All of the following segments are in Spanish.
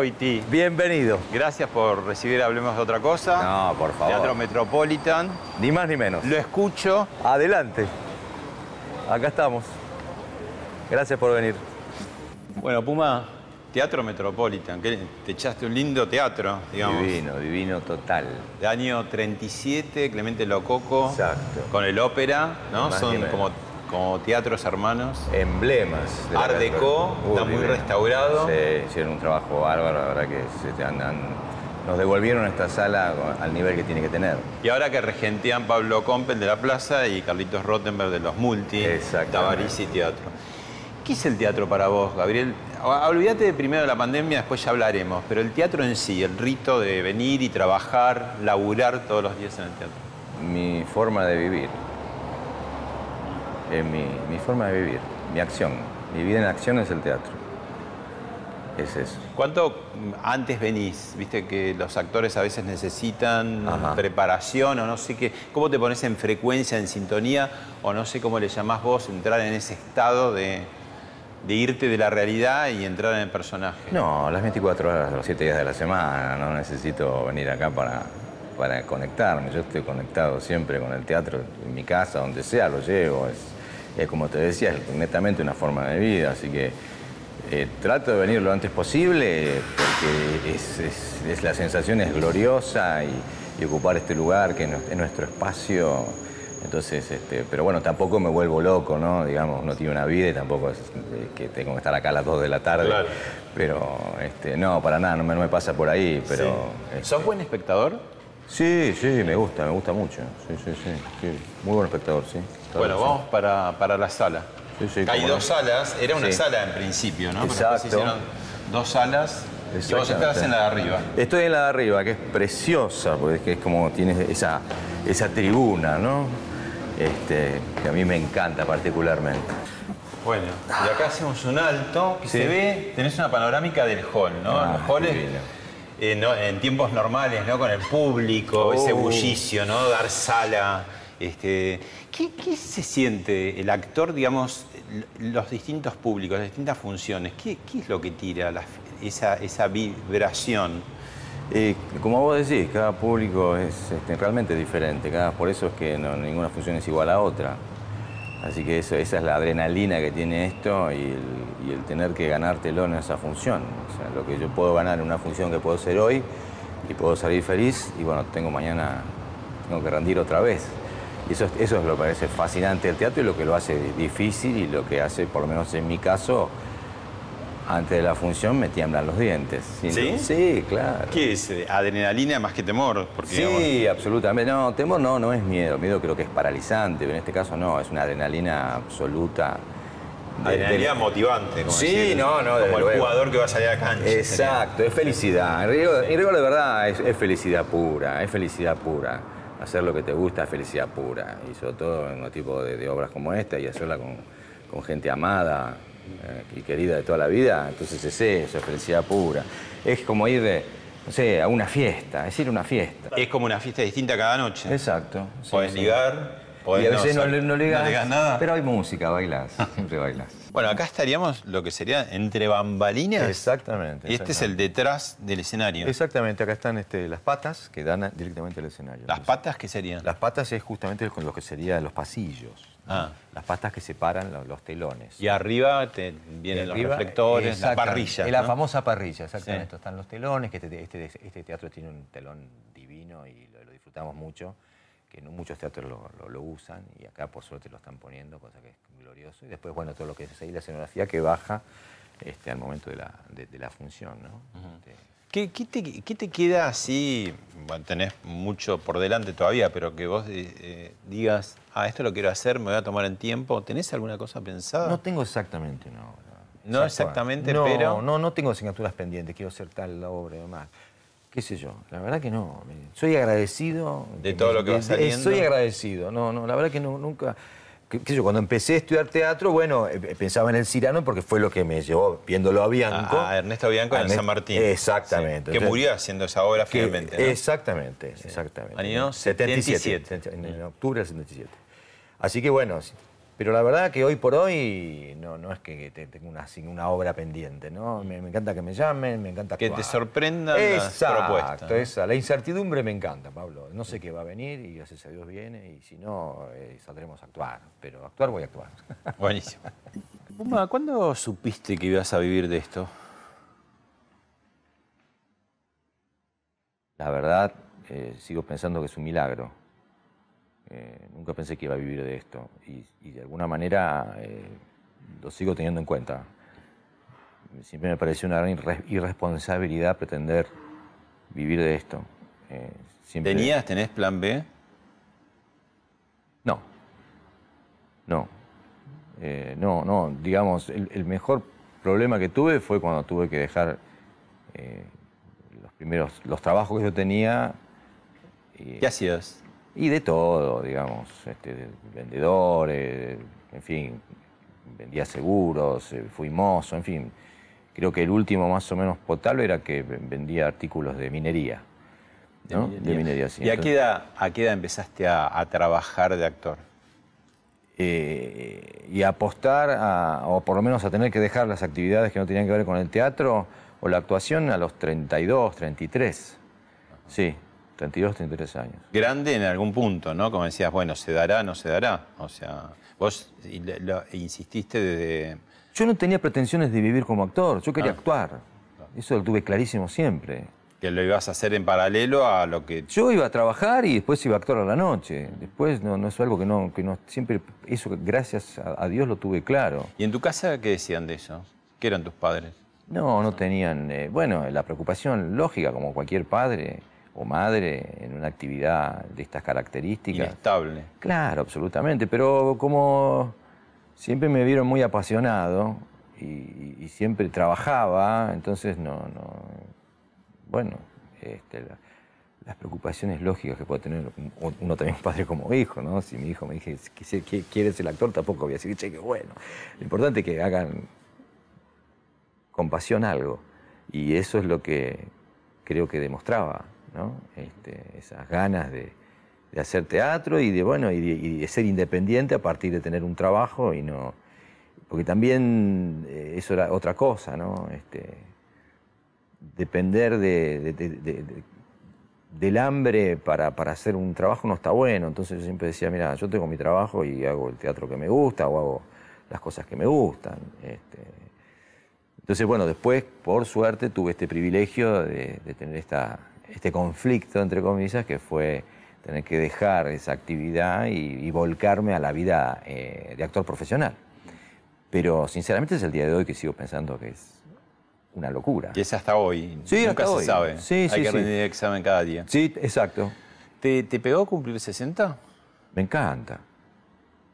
Goiti, bienvenido. gracias por recibir Hablemos de otra cosa. No, por favor. Teatro Metropolitan. Ni más ni menos. Lo escucho. Adelante. Acá estamos. Gracias por venir. Bueno, Puma, Teatro Metropolitan, que te echaste un lindo teatro, digamos. Divino, divino total. De año 37, Clemente Lococo. Exacto. Con el ópera, ¿no? Más Son como, como teatros hermanos. Emblemas. de Art. Deco, está muy restaurado. Sí, hicieron un trabajo bárbaro, la verdad que se han- nos devolvieron esta sala al nivel que tiene que tener. Y ahora que regentean Pablo Compel de la Plaza y Carlitos Rottenberg de los Multi, Exactamente. Tabarisi Teatro. ¿Qué es el teatro para vos, Gabriel? Olvídate de primero de la pandemia, después ya hablaremos, pero el teatro en sí, el rito de venir y trabajar, laburar todos los días en el teatro. Mi forma de vivir. Es mi, mi forma de vivir, mi acción. Mi vida en acción es el teatro. Es eso. ¿Cuánto mm, antes venís? Viste que los actores a veces necesitan Ajá. preparación o no sé qué. ¿Cómo te pones en frecuencia, en sintonía? O no sé cómo le llamás vos, entrar en ese estado de, de irte de la realidad y entrar en el personaje. No, las 24 horas, los 7 días de la semana, no necesito venir acá para, para conectarme. Yo estoy conectado siempre con el teatro, en mi casa, donde sea, lo llevo. Es, es como te decía, es netamente una forma de vida, así que eh, trato de venir lo antes posible porque es, es- es- la sensación es gloriosa y, y ocupar este lugar que es nues- es nuestro espacio. Entonces, este, pero bueno, tampoco me vuelvo loco, ¿no? Digamos, no tiene una vida y tampoco es eh, que tengo que estar acá a las 2 de la tarde. Claro. Pero, este, no, para nada, no me, no me pasa por ahí, pero... este, ¿Sos buen espectador? sí, sí, me gusta, me gusta mucho. Sí, sí, sí. sí. Muy buen espectador, sí. Bueno, vamos para, para la sala. Sí, sí, Hay no. dos salas, era una Sí. sala en principio, ¿no? Pero después se Exacto. hicieron dos salas y vos estás en la de arriba. Estoy en la de arriba, que es preciosa, porque es, que es como tiene esa, esa tribuna, ¿no? Este, que a mí me encanta particularmente. Bueno, y acá hacemos un alto que Sí. se ve, tenés una panorámica del hall, ¿no? Ah, Los halls, eh, no, en tiempos normales, ¿no? Con el público, ese Oh. bullicio, ¿no? Dar sala. Este, ¿qué, se siente el actor, digamos, los distintos públicos, las distintas funciones? ¿Qué, es lo que tira esa, vibración? Eh, como vos decís, cada público es este, realmente diferente, cada, por eso es que no- ninguna función es igual a otra. Así que esa es la adrenalina que tiene esto y el, y el tener que ganártelo en esa función. O sea, lo que yo puedo ganar en una función que puedo ser hoy y puedo salir feliz y bueno, tengo mañana, tengo que rendir otra vez. Y eso, es- eso es lo que parece fascinante del teatro y lo que lo hace difícil y lo que hace, por lo menos en mi caso, antes de la función me tiemblan los dientes. ¿Sí? Sí, claro. ¿Qué es? Adrenalina más que temor. Porque, Sí, digamos, absolutamente. No, temor no, no es miedo. Miedo creo que es paralizante, pero en este caso no, es una adrenalina absoluta. de- adrenalina de- motivante. Como Sí, decir, no, no, Como el luego. jugador que va a salir a cancha. Exacto, es felicidad. En rigor, de verdad es, es felicidad pura, es felicidad pura. Hacer lo que te gusta es felicidad pura. Y sobre todo en un tipo de, de obras como esta y hacerla con, con gente amada eh, y querida de toda la vida, entonces es eso, es felicidad pura. Es como ir, de, no sé, a una fiesta, es ir a una fiesta. Es como una fiesta distinta cada noche. Exacto. sí, Podés sí. ligar, Podés y a veces no, no digas digas nada. Pero hay música, bailas, siempre bailas. Bueno, acá estaríamos lo que sería entre bambalinas. Exactamente. Y este es el detrás del escenario. Exactamente, acá están este, las patas que dan directamente al escenario. ¿Las Entonces, patas qué serían? Las patas es justamente con lo que serían los pasillos. Ah. Las patas que separan lo- los telones. Y arriba te vienen Y los reflectores, la parrilla. La famosa parrilla, exactamente. Sí. Estos Están los telones, que este, este, este teatro tiene un telón divino y lo, lo disfrutamos mucho, que no muchos teatros lo, lo- lo usan y acá por suerte lo están poniendo, cosa que es glorioso. Y después, bueno, todo lo que es ahí la escenografía que baja este, al momento de la, de, de la función, ¿no? Este, ¿Qué, qué te, qué te queda así? Bueno, tenés mucho por delante todavía, pero que vos eh, eh, digas, ah, esto lo quiero hacer, me voy a tomar en tiempo. ¿Tenés alguna cosa pensada? No tengo exactamente una obra. No exactamente, No, pero- No, no tengo asignaturas pendientes, quiero hacer tal obra y demás. ¿Qué sé yo? La verdad que no. Soy agradecido. De todo lo que va saliendo. Soy agradecido. No, no, la verdad que no, nunca... qué- qué sé yo, cuando empecé a estudiar teatro, bueno, eh, pensaba en el Cirano porque fue lo que me llevó, viéndolo a Bianco. a, a Ernesto Bianco en el San Martín. Exactamente. Sí, que murió haciendo esa obra que- finalmente. ¿no? Exactamente, exactamente. Año 77. En, en octubre del 77. Así que bueno. Pero la verdad que hoy por hoy no, no es que te- tengo una, una obra pendiente, ¿no? Me, me encanta que me llamen, me encanta Que te sorprendan las Exacto, propuestas, esa. La incertidumbre me encanta, Pablo. No sé qué va a venir y gracias a Dios viene y si no, eh, saldremos a actuar. Pero actuar voy a actuar. Buenísimo. Puma, ¿cuándo supiste que ibas a vivir de esto? La verdad, eh, sigo pensando que es un milagro. Eh, nunca pensé que iba a vivir de esto y, y de alguna manera eh, lo sigo teniendo en cuenta. Siempre me pareció una gran irre- irresponsabilidad pretender vivir de esto. Eh, siempre- ¿Tenías, tenés plan B? No. No. Eh, no, no. Digamos, el, el mejor problema que tuve fue cuando tuve que dejar los primeros, los trabajos que yo tenía. ¿Qué hacías? Y de todo, digamos, este, de vendedores, en fin, vendía seguros, eh, fui mozo, en fin. Creo que el último más o menos potable era que vendía artículos de minería. ¿no? De minería, sí. ¿Y a qué, edad, a qué edad empezaste a, a trabajar de actor? eh, y apostar, a- o por lo menos a tener que dejar las actividades que no tenían que ver con el teatro o la actuación a los 32, 33. Sí, 32, 33 años. Grande en algún punto, ¿no? Como decías, bueno, ¿se dará, no se dará? O sea, vos lo- insististe desde... Yo no tenía pretensiones de vivir como actor, yo quería Ah. actuar. Eso lo tuve clarísimo siempre. que lo ibas a hacer en paralelo a lo que... Yo iba a trabajar y después iba a actuar a la noche. Después no, no es algo que no, que no siempre, eso gracias a, a Dios lo tuve claro. ¿Y en tu casa qué decían de eso? ¿Qué eran tus padres? No, no tenían, eh, bueno, la preocupación lógica como cualquier padre o madre en una actividad de estas características. Inestable. Claro, absolutamente, pero como siempre me vieron muy apasionado y, y siempre trabajaba, entonces no, no bueno, este, la- las preocupaciones lógicas que puede tener un- uno también padre como hijo, ¿no? Si mi hijo me dice que quiere ser actor, tampoco voy a decir, che, qué bueno. Lo importante es que hagan con pasión algo. Y eso es lo que creo que demostraba, ¿no? Este, esas ganas de, hacer teatro y de, bueno, y de, ser independiente a partir de tener un trabajo y no... Porque también eh, eso era otra cosa, ¿no? Este, depender de, de- de- de- de- del hambre para, para hacer un trabajo no está bueno. Entonces yo siempre decía, mira, yo tengo mi trabajo y hago el teatro que me gusta o hago las cosas que me gustan. Este, entonces, bueno, después, por suerte, tuve este privilegio de tener esta, este conflicto, entre comillas, que fue tener que dejar esa actividad y, y volcarme a la vida eh, de actor profesional. Pero, sinceramente, es el día de hoy que sigo pensando que es una locura. Y es hasta hoy. Sí, Nunca hasta se hoy. sabe. Sí, Hay sí, que sí. rendir examen cada día. Sí, exacto. ¿Te, te pegó cumplir 60? Me encanta.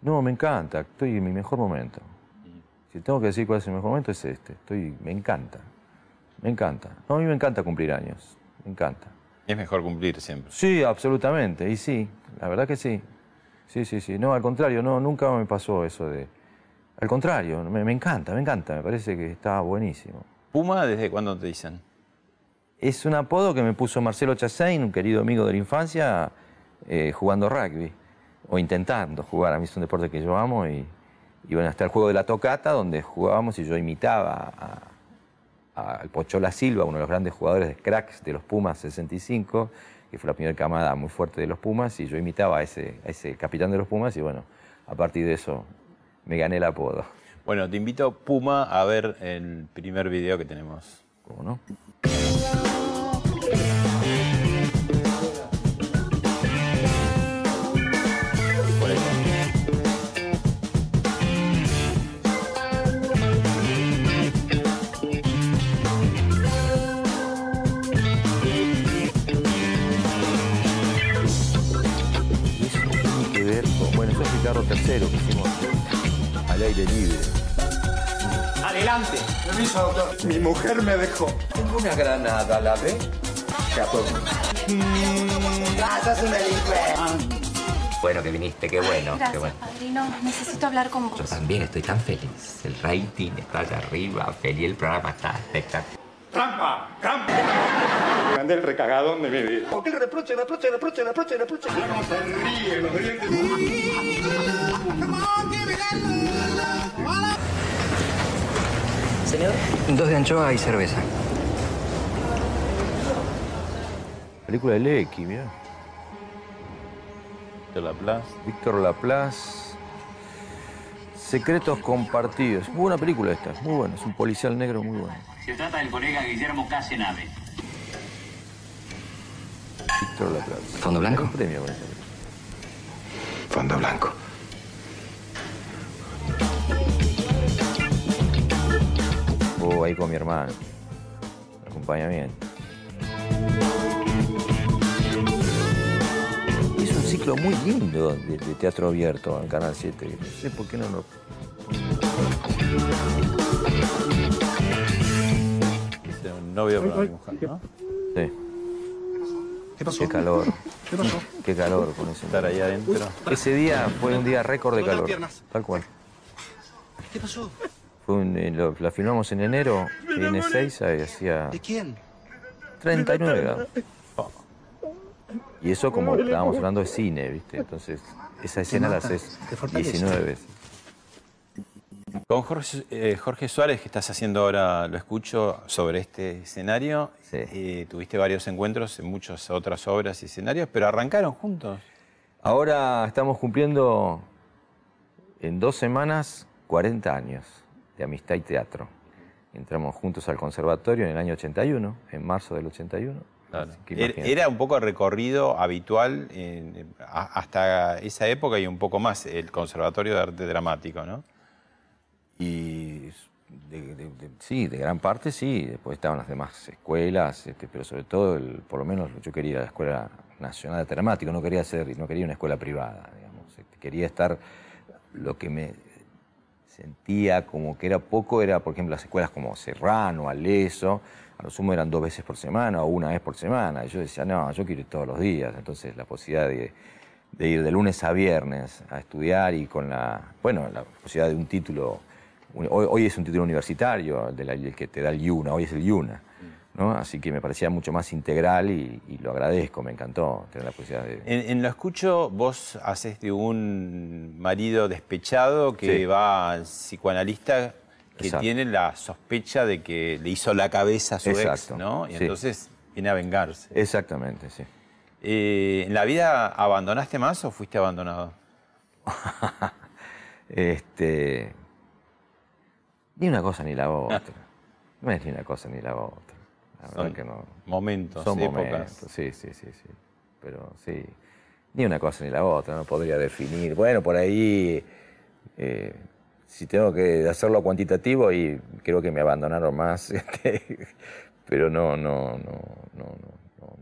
No, me encanta. Estoy en mi mejor momento. Si tengo que decir cuál es el mejor momento, es este. Estoy, me encanta. Me encanta. No, a mí me encanta cumplir años. Me encanta. Es mejor cumplir siempre. Sí, absolutamente. Y sí, la verdad que sí. Sí, sí, sí. No, al contrario, no, nunca me pasó eso de... Al contrario, me, me encanta, me encanta. Me parece que está buenísimo. ¿Puma desde cuándo te dicen? Es un apodo que me puso Marcelo Chassain, un querido amigo de la infancia, eh, jugando rugby. o intentando jugar. A mí es un deporte que yo amo y, y bueno, hasta el juego de la tocata, donde jugábamos y yo imitaba al Pochola Silva, uno de los grandes jugadores de cracks de los Pumas 65, que fue la primera camada muy fuerte de los Pumas, y yo imitaba a ese, a ese capitán de los Pumas y bueno, a partir de eso me gané el apodo. Bueno, te invito, Puma, a ver el primer video que tenemos. ¿Cómo no? Ricardo III que hicimos al aire libre. Adelante. Permiso, doctor. Mi mujer me dejó. Tengo una granada, ¿la ve? Gracias, una Bueno que viniste, qué bueno. Gracias, qué bueno. padrino. Necesito hablar con vos. Yo también estoy tan feliz. El rating está allá arriba, feliz, el programa está espectacular. ¡Trampa! ¡Trampa! Grande el recagadón de mi vida. ¿Por qué le reproche, reproche, reproche, reproche, reproche? No se ríe, los dientes. Señor, dos de anchoa y cerveza. Película de Lecky, mira. De Laplace. Víctor Laplace. Secretos compartidos. Muy buena película esta, muy buena. Es un policial negro muy bueno. Se trata del colega Guillermo Casenave. ¿Fondo blanco? Fondo blanco. Oh, ahí con mi hermano. Acompañamiento. Es un ciclo muy lindo de, de teatro abierto en Canal 7. No sé por qué no lo. Dice un novio para mi mujer, ¿no? Sí. ¿Qué pasó? Qué calor. ¿Qué pasó? Qué calor con ese. Estar ahí adentro. Ese día fue un día récord de calor. Tal cual. ¿Qué pasó? Fue un- eh, lo- la filmamos en enero y en Ezeiza y hacía ¿De quién? 39 grados. Y eso como estábamos hablando de cine, ¿viste? Entonces, esa escena la haces te fortalece. 19 veces. Con Jorge, eh, Jorge Suárez, que estás haciendo ahora, lo escucho, sobre este escenario. Sí. Eh, tuviste varios encuentros en muchas otras obras y escenarios, pero arrancaron juntos. Ahora estamos cumpliendo en dos semanas 40 años de amistad y teatro. Entramos juntos al conservatorio en el año 81, en marzo del 81. Claro. Que Era- un poco recorrido habitual en- a- hasta esa época y un poco más, el Conservatorio de Arte Dramático, ¿no? Y de- sí, de gran parte sí. Después estaban las demás escuelas, este, pero sobre todo, el- por lo menos yo quería la Escuela Nacional de Dramático, no quería ser, no quería una escuela privada, digamos. Este, Quería estar, lo que me sentía como que era poco era, por ejemplo, las escuelas como Serrano, Aleso, a lo sumo eran dos veces por semana o una vez por semana. Y yo decía, no, yo quiero ir todos los días. Entonces la posibilidad de, de ir de lunes a viernes a estudiar y con la, bueno, la posibilidad de un título, hoy, hoy es un título universitario, el, de la- el que te da el IUNA, hoy es el IUNA. ¿no? Así que me parecía mucho más integral y, y lo agradezco, me encantó tener la posibilidad de... En, en Lo Escucho, vos haces de un marido despechado que Sí. va al psicoanalista que Exacto. tiene la sospecha de que le hizo la cabeza a su ex, ¿no? Y sí. entonces viene a vengarse. Exactamente, sí. Eh, ¿En la vida abandonaste más o fuiste abandonado? Este. Ni una cosa ni la otra. No es ni una cosa ni la otra. La verdad Son que no. momentos, Son épocas. momentos, sí, sí, sí, sí. Pero sí. Ni una cosa ni la otra, no podría definir. Bueno, por ahí. eh, si tengo que hacerlo cuantitativo, y creo que me abandonaron más. este, pero no, no, no, no, no,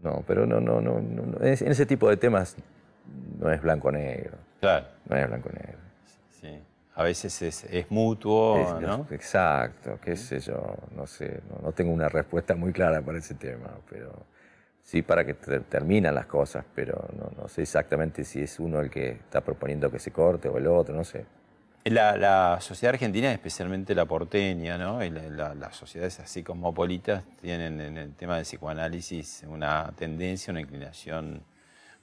no, pero no, no, no, no, no. En ese- en ese tipo de temas no es blanco-negro. Claro, No es blanco-negro. A veces es, es mutuo, Es- ¿no? Exacto, qué sé yo, no sé, no, no tengo una respuesta muy clara para ese tema, pero sí para que ter- terminan las cosas, pero no, no sé exactamente si es uno el que está proponiendo que se corte o el otro, no sé. La, la sociedad argentina, especialmente la porteña, ¿no? Y la- la- las sociedades así cosmopolitas tienen en el tema del psicoanálisis una tendencia, una inclinación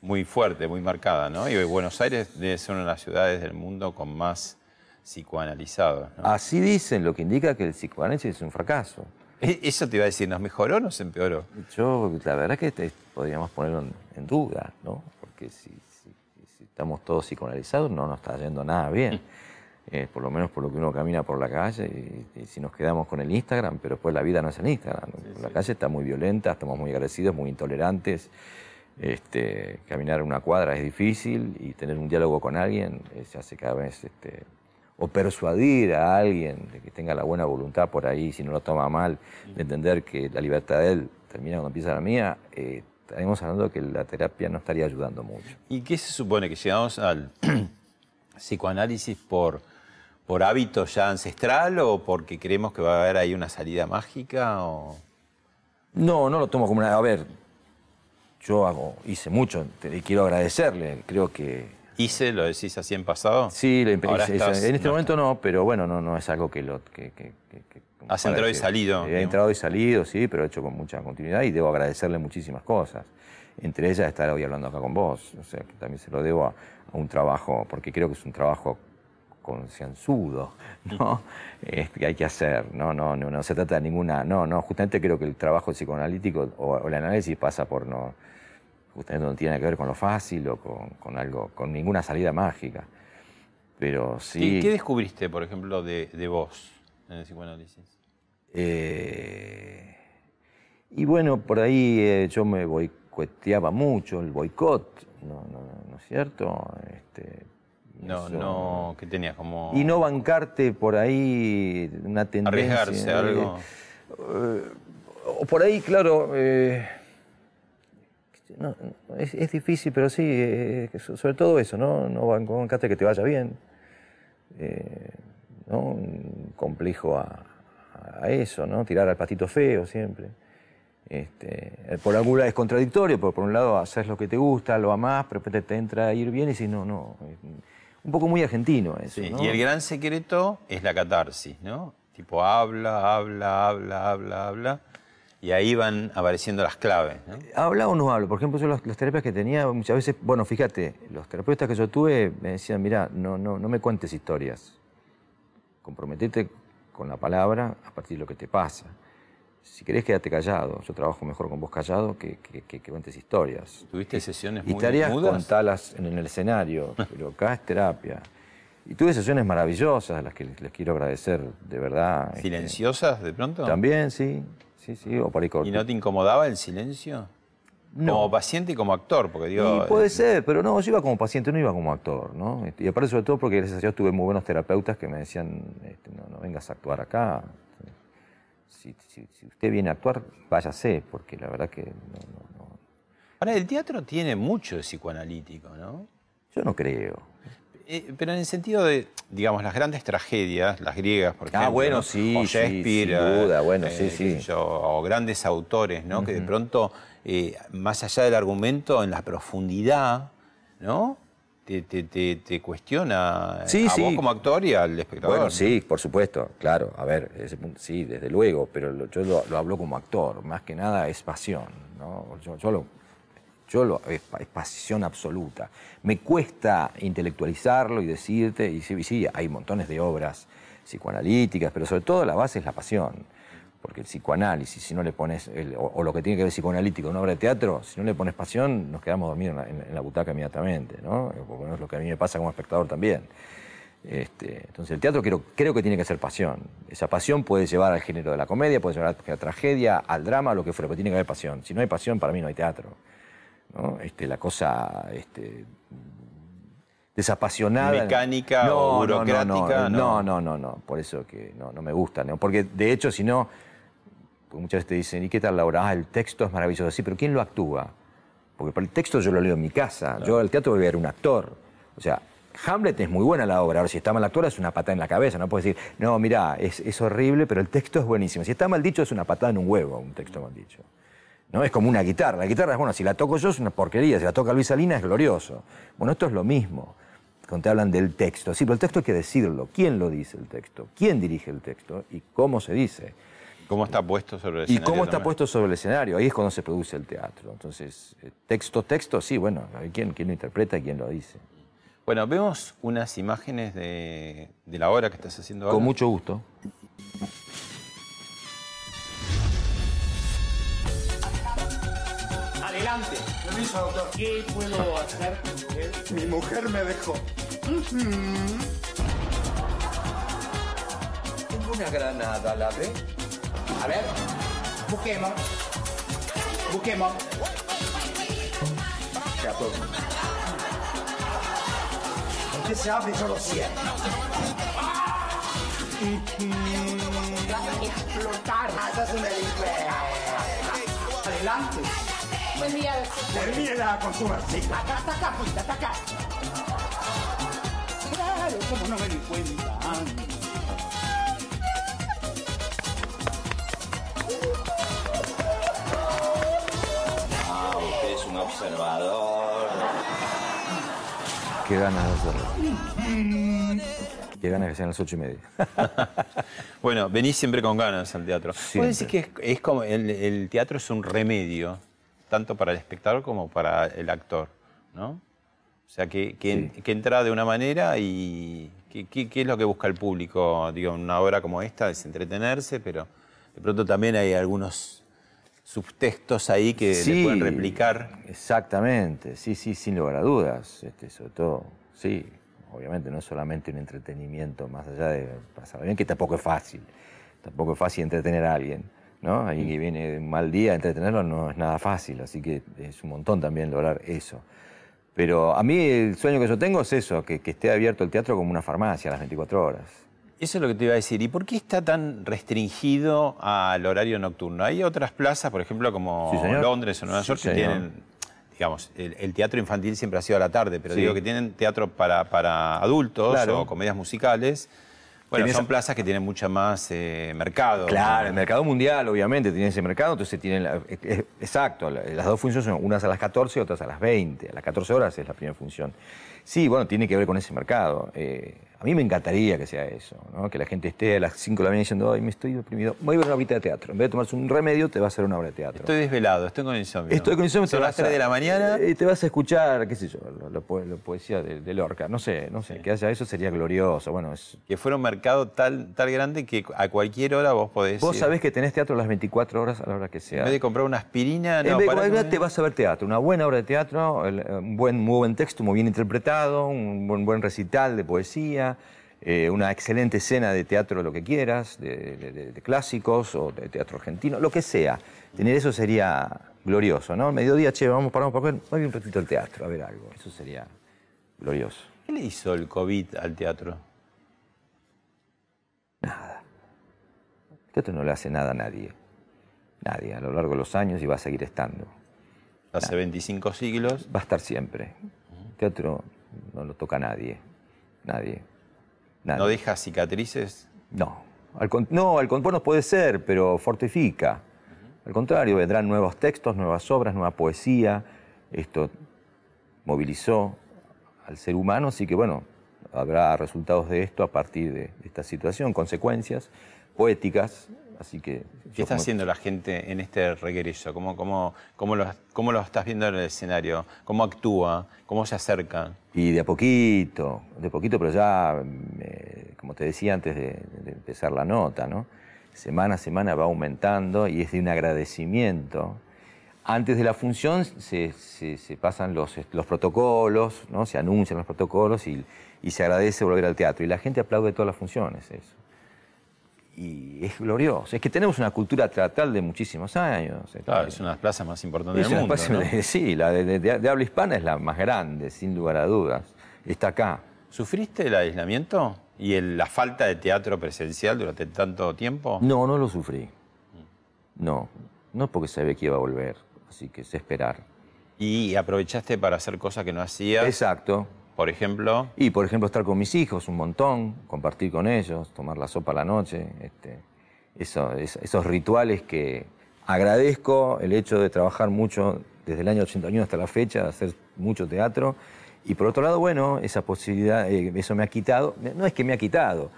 muy fuerte, muy marcada, ¿no? Y Buenos Aires debe ser una de las ciudades del mundo con más psicoanalizados. ¿no? Así dicen, lo que indica que el psicoanálisis es un fracaso. E- Eso te iba a decir, ¿nos mejoró o nos empeoró? Yo, la verdad que te- podríamos ponerlo en, en duda, ¿no? Porque si, si- si estamos todos psicoanalizados no nos está yendo nada bien. Eh, por lo menos por lo que uno camina por la calle y, y si nos quedamos con el Instagram, pero después la vida no es el Instagram. la calle está muy violenta, estamos muy agresivos, muy intolerantes. Este, caminar una cuadra es difícil y tener un diálogo con alguien eh, se hace cada vez... Este, o persuadir a alguien de que tenga la buena voluntad por ahí, si no lo toma mal, de entender que la libertad de él termina cuando empieza la mía, eh, estaremos hablando de que la terapia no estaría ayudando mucho. ¿Y qué se supone? ¿Que llegamos al psicoanálisis por, por hábito ya ancestral o porque creemos que va a haber ahí una salida mágica? O... No, no lo tomo como una... A ver, yo hago, hice mucho y quiero agradecerle, creo que... ¿Hice? ¿Lo decís así en pasado? Sí, le Ahora hice- estás- en este no momento no, pero bueno, no, no es algo que lo... Que, que- que- Has entrado y salido, He entrado y salido, sí, pero he hecho con mucha continuidad y debo agradecerle muchísimas cosas. Entre ellas estar hoy hablando acá con vos. O sea, que también se lo debo a, a un trabajo, porque creo que es un trabajo concienzudo, ¿no? Que hay que hacer, ¿no? No, no, no se trata de ninguna... No, no, justamente creo que el trabajo psicoanalítico o, o el análisis pasa por no... Justamente no tiene que ver con lo fácil o con, con algo, con ninguna salida mágica. Pero sí... ¿Qué, qué descubriste, por ejemplo, de, de vos en el psicoanálisis? Eh, y bueno, por ahí eh, yo me boicoteaba mucho, el boicot, ¿no, no- no es cierto? Este, No, eso- no, ¿qué tenías? Como... Y no bancarte por ahí una tendencia. Arriesgarse a algo. eh, o por ahí, claro, no, es, es difícil, pero sí, eh, sobre todo eso, ¿no? No ban- bancarte que te vaya bien. eh, ¿no? Un complejo a, a eso, ¿no? Tirar al patito feo siempre. Este, por algún lado es contradictorio, porque por un lado haces lo que te gusta, lo amás, pero después te, entra a ir bien y si no, no. Un poco muy argentino eso, Sí, ¿no? Y el gran secreto es la catarsis, ¿no? Tipo, habla, habla, habla, habla, habla. Y ahí van apareciendo las claves, ¿no? ¿Habla o no habla? Por ejemplo, yo las, las terapias que tenía, muchas veces, bueno, fíjate, los terapeutas que yo tuve me decían, mira, no, no, no me cuentes historias. Comprometete con la palabra a partir de lo que te pasa. Si querés, quédate callado. Yo trabajo mejor con vos callado que, que, que- que cuentes historias. ¿Tuviste sesiones Y muy tareas mudas? contalas en, en el escenario, pero acá es terapia. Y tuve sesiones maravillosas, a las que les, les quiero agradecer, de verdad. este, ¿Silenciosas de pronto? También, sí, sí, sí, o por ahí ¿Y no te incomodaba el silencio? No. Como paciente y como actor, porque digo... Y puede eh, ser, pero no, yo iba como paciente, no iba como actor, ¿no? Y aparte sobre todo porque gracias a Dios tuve muy buenos terapeutas que me decían, este, no, no vengas a actuar acá. Si, si- si usted viene a actuar, váyase, porque la verdad que no, no, no. Ahora, el teatro tiene mucho de psicoanalítico, ¿no? yo no creo. Eh, pero en el sentido de, digamos, las grandes tragedias, las griegas, por Ah, ejemplo. bueno, ¿no? sí, o sí, Shakespeare. sin duda, bueno, eh, sí, sí. yo, o grandes autores, ¿no? Que de pronto, eh, más allá del argumento, en la profundidad, ¿no? Te, te- te- te cuestiona Sí, a sí. vos como actor y al espectador. Bueno, ¿no? sí, por supuesto, claro, a ver, ese punto- sí, desde luego, pero yo lo, lo hablo como actor, más que nada es pasión, ¿no? Yo, yo lo, yo lo, es, pa- es pasión absoluta. Me cuesta intelectualizarlo y decirte, y sí, sí, hay montones de obras psicoanalíticas, pero sobre todo la base es la pasión. Porque el psicoanálisis, si no le pones, el- o, o lo que tiene que ver psicoanalítico en una obra de teatro, si no le pones pasión, nos quedamos dormidos en la, en- la butaca inmediatamente, ¿no? Porque es lo que a mí me pasa como espectador también. Este, entonces el teatro creo, creo que tiene que ser pasión. Esa pasión puede llevar al género de la comedia, puede llevar a la tragedia, al drama, lo que fuera, pero tiene que haber pasión. Si no hay pasión, para mí no hay teatro. ¿No? Este, la cosa este, desapasionada. Mecánica o burocrática, No, no, no. no, no, no, por eso que no, no me gusta. ¿no? Porque de hecho, si no, porque muchas veces te dicen, ¿y qué tal la obra? Ah, el texto es maravilloso. Sí, pero ¿quién lo actúa? Porque el texto yo lo leo en mi casa. Yo al teatro voy a ver un actor. O sea, Hamlet es muy buena la obra. Ahora, si está mal actor, es una patada en la cabeza. No puedes decir, no, mira, es, es horrible, pero el texto es buenísimo. Si está mal dicho, es una patada en un huevo, un texto mal dicho. ¿No? Es como una guitarra. La guitarra es bueno, si la toco yo es una porquería, si la toca Luis Salina es glorioso. Bueno, esto es lo mismo. Cuando te hablan del texto. Sí, pero el texto hay que decirlo. ¿Quién lo dice el texto? ¿Quién dirige el texto? ¿Y cómo se dice? ¿Cómo está puesto sobre el ¿Y escenario? cómo está también? puesto sobre el escenario? Ahí es cuando se produce el teatro. Entonces, eh, texto, texto, sí, bueno, ¿quién, quién lo interpreta y quién lo dice? Bueno, vemos unas imágenes de, de la obra que estás haciendo ahora. Con mucho gusto. Adelante. Permiso, doctor. ¿Qué puedo hacer por usted? Mi mujer me dejó. Tengo una granada, ¿la ve? A ver, busquemos. Busquemos. ¿Qué se abre y yo lo cierro? Explotar. Esa es una. Adelante. Buen día, doctor. Termínela con su versita. Acá, hasta acá, fuiste, hasta acá. Claro, como no me di cuenta antes. Ah, usted es un observador. Qué ganas de hacerlo. Qué ganas que sean las ocho y media. Bueno, venís siempre con ganas al teatro. Siempre. ¿Puedes decir que es, es como el, el teatro es un remedio, tanto para el espectador como para el actor, ¿no? O sea, que, que, que entra de una manera y ¿qué, es lo que busca el público? Digo, una obra como esta es entretenerse, pero de pronto también hay algunos subtextos ahí que le Sí. pueden replicar. Exactamente, sí, sí, sin lugar a dudas. Este, sobre todo, sí, obviamente no es solamente un entretenimiento, más allá de pasar bien, que tampoco es fácil. Tampoco es fácil entretener a alguien, ¿no? Alguien que viene de un mal día, entretenerlo no es nada fácil, así que es un montón también lograr eso. Pero a mí el sueño que yo tengo es eso, que, que esté abierto el teatro como una farmacia a las 24 horas. Eso es lo que te iba a decir. ¿Y por qué está tan restringido al horario nocturno? Hay otras plazas, por ejemplo, como Sí. Londres o Nueva Sí, York, que tienen, digamos, el, el teatro infantil siempre ha sido a la tarde, pero Sí. digo que tienen teatro para, para adultos Claro. o comedias musicales. Bueno, Tenés- son plazas que tienen mucha más eh, mercado. Claro, ¿no? el mercado mundial obviamente tiene ese mercado, entonces tienen, la- eh, eh, exacto, la- las dos funciones son unas a las 14 y otras a las 20. A las 14 horas es la primera función. Sí, bueno, tiene que ver con ese mercado. Eh, a mí me encantaría que sea eso, ¿no? que la gente esté a las 5 de la mañana diciendo, ay, me estoy deprimido, voy a ver una horita de teatro. En vez de tomarse un remedio, te va a hacer una obra de teatro. Estoy desvelado, estoy con insomnio. Estoy con insomnio, Son las vas a- 3 de la mañana. eh, te vas a escuchar, qué sé yo, la, la poe- la poesía de, de Lorca. No sé, no sé, que haya eso sería glorioso. Bueno, es, Que fuera un mercado tal, tal grande que a cualquier hora vos podés vos ir. sabés que tenés teatro las 24 horas a la hora que sea. En vez de comprar una aspirina, En no, vez de cualquiera que- te vas a ver teatro, una buena obra de teatro, un buen, muy buen texto, muy bien interpretado, un buen, buen recital de poesía, eh, una excelente escena de teatro, lo que quieras, de, de- de- de clásicos o de teatro argentino, lo que sea. Tener eso sería glorioso, ¿no? Mediodía, che, vamos, paramos para ver, voy un ratito al teatro, a ver algo. Eso sería glorioso. ¿Qué le hizo el COVID al teatro? Nada. El teatro no le hace nada a nadie. Nadie, a lo largo de los años y va a seguir estando. Hace 25 siglos. Va a estar siempre. El teatro no lo toca a nadie. Nadie. ¿No deja cicatrices? No. Al no, al bueno, puede ser, pero fortifica. Al contrario, vendrán nuevos textos, nuevas obras, nueva poesía. Esto movilizó al ser humano, así que bueno, habrá resultados de esto a partir de esta situación, consecuencias poéticas. Así que. ¿Qué está como- haciendo la gente en este regreso? ¿Cómo, cómo, cómo, lo, ¿Cómo lo estás viendo en el escenario? ¿Cómo actúa? ¿Cómo se acerca? Y de a poquito, de poquito, pero ya, eh, como te decía antes de, de empezar la nota, ¿no? Semana a semana va aumentando y es de un agradecimiento. Antes de la función se, se- se pasan los, los protocolos, ¿no? Se anuncian los protocolos y, y se agradece volver al teatro. Y la gente aplaude todas las funciones, eso. Y es glorioso. Es que tenemos una cultura teatral de muchísimos años. Claro, es una de las plazas más importantes es del mundo. ¿no? de- sí, la de, de- de habla hispana es la más grande, sin lugar a dudas. Está acá. ¿Sufriste el aislamiento y el- la falta de teatro presencial durante tanto tiempo? No, no lo sufrí. No, no porque sabía que iba a volver, así que sé esperar. ¿Y aprovechaste para hacer cosas que no hacías? Exacto. Por ejemplo, Y por ejemplo, estar con mis hijos un montón, compartir con ellos, tomar la sopa a la noche, este, eso- es- esos rituales que agradezco el hecho de trabajar mucho desde el año 81 hasta la fecha, de hacer mucho teatro. Y por otro lado, bueno, esa posibilidad, eh, eso me ha quitado, no es que me ha quitado,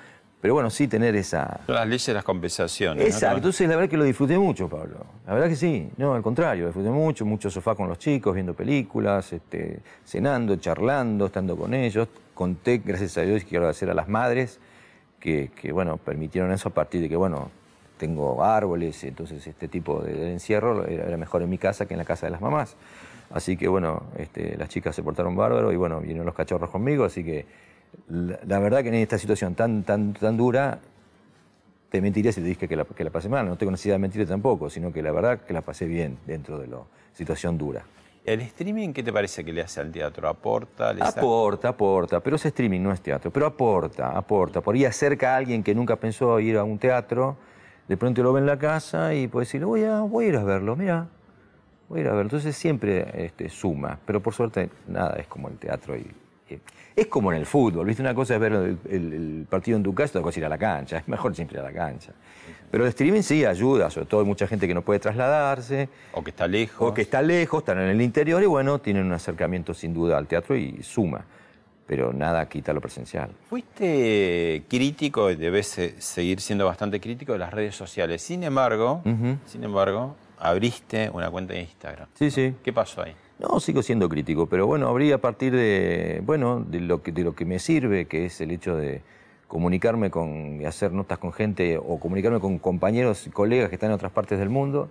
Pero bueno, sí tener esa... Las leyes de las compensaciones. ¿no? Exacto, entonces la verdad que lo disfruté mucho, Pablo. La verdad que sí, no, al contrario, lo disfruté mucho, mucho sofá con los chicos, viendo películas, este, cenando, charlando, estando con ellos. Conté, gracias a Dios, quiero agradecer a las madres que, que, bueno, permitieron eso a partir de que, bueno, tengo árboles, entonces este tipo de, de encierro era, era mejor en mi casa que en la casa de las mamás. Así que bueno, este, las chicas se portaron bárbaro y bueno, vinieron los cachorros conmigo, así que la, la verdad que en esta situación tan, tan, tan dura, te mentiría si te dije que la, que la pasé mal, no tengo necesidad de mentirte tampoco, sino que la verdad que la pasé bien dentro de la situación dura. ¿El streaming qué te parece que le hace al teatro? ¿Aporta? Aporta, aporta, pero ese streaming no es teatro, pero aporta, aporta. Por ahí acerca a alguien que nunca pensó ir a un teatro, de pronto lo ve en la casa y puede decirle, voy a, voy a ir a verlo, mira, voy a ir a verlo. Entonces siempre este, suma, pero por suerte nada es como el teatro. Y, y- es como en el fútbol, ¿viste? Una cosa es ver el, el- el partido en tu casa, otra cosa es ir a la cancha, es mejor siempre ir a la cancha. Pero el streaming sí ayuda, sobre todo hay mucha gente que no puede trasladarse, ¿O que está lejos? o que está lejos, están en el interior y bueno, tienen un acercamiento sin duda al teatro y suma. Pero nada quita lo presencial. Fuiste crítico, y debes seguir siendo bastante crítico de las redes sociales. Sin embargo, sin embargo, abriste una cuenta de Instagram. Sí, sí. ¿Qué pasó ahí? No, sigo siendo crítico, pero bueno, abrí a partir de, bueno, de lo que, de lo que me sirve, que es el hecho de comunicarme con, y hacer notas con gente o comunicarme con compañeros y colegas que están en otras partes del mundo.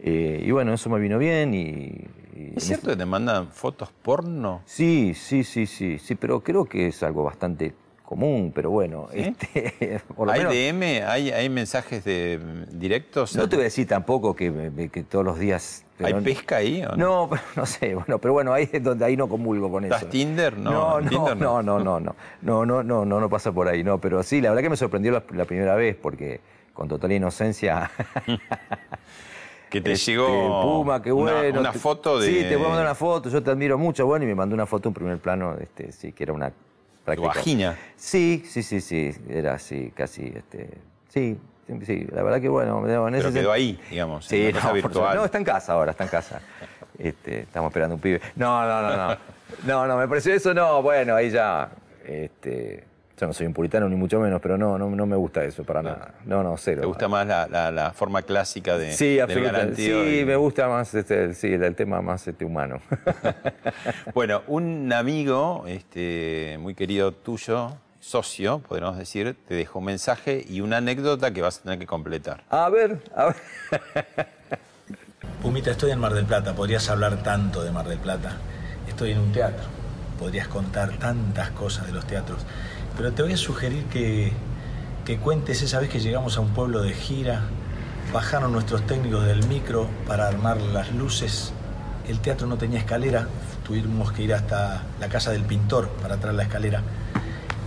Eh, y bueno, eso me vino bien y... y ¿Es cierto que te mandan fotos porno? Sí, sí, sí, sí, sí, pero creo que es algo bastante común, pero bueno, este, por lo ¿Hay menos- DM? ¿Hay, hay mensajes de, mm, directos? No te voy a decir tampoco que, que todos los días... ¿Hay pesca ahí o no? No, no sé, bueno, pero bueno, ahí es donde ahí no comulgo con eso. ¿Estás Tinder? No, No, no, no, no, no, no, no, no, no, no, no pasa por ahí, no, pero sí, la verdad que me sorprendió la, la primera vez porque con total inocencia. Que te este, llegó Puma, qué una- bueno. una, te- foto de... Sí, te voy a mandar una foto, yo te admiro mucho, bueno, y me mandó una foto en primer plano, este, sí, que era una práctica. vagina. Sí, sí, sí, sí, era así, casi, este, sí, sí, la verdad que bueno, en ese Pero quedó ahí, digamos, Sí, en no, virtual. está en casa ahora, está en casa. Este, estamos esperando un pibe. No, no, no, no. No, no, me pareció eso, no, bueno, ahí ya. Este, yo no soy un puritano ni mucho menos, pero no, no, no me gusta eso para nada. No, no, cero. ¿Te gusta más la, la- la forma clásica de, Sí, del absolutamente. galanteo Sí, y- me gusta más este, sí, el, el tema más este, humano. Bueno, un amigo este, muy querido tuyo, socio, podríamos decir, te dejó un mensaje y una anécdota que vas a tener que completar. A ver, a ver. Pumita, estoy en Mar del Plata. Podrías hablar tanto de Mar del Plata. Estoy en un teatro. Podrías contar tantas cosas de los teatros. Pero te voy a sugerir que, que cuentes esa vez que llegamos a un pueblo de gira. Bajaron nuestros técnicos del micro para armar las luces. El teatro no tenía escalera. Tuvimos que ir hasta la casa del pintor para traer la escalera.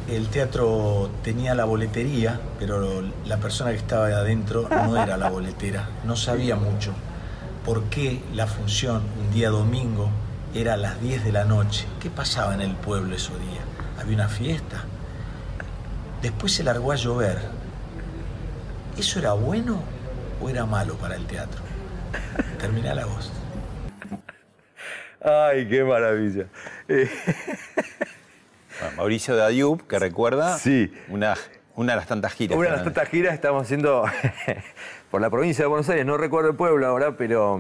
El teatro tenía la boletería, pero la persona que estaba adentro no era la boletera, no sabía mucho. ¿Por qué la función un día domingo era a las 10 de la noche? ¿Qué pasaba en el pueblo ese día? ¿Había una fiesta? Después se largó a llover. ¿Eso era bueno o era malo para el teatro? Termina la voz. Ay, qué maravilla. Eh, Bueno, Mauricio de Ayub, que recuerda Sí. una, una de las tantas giras. Una de las tantas giras estamos haciendo por la provincia de Buenos Aires, no recuerdo el pueblo ahora, pero.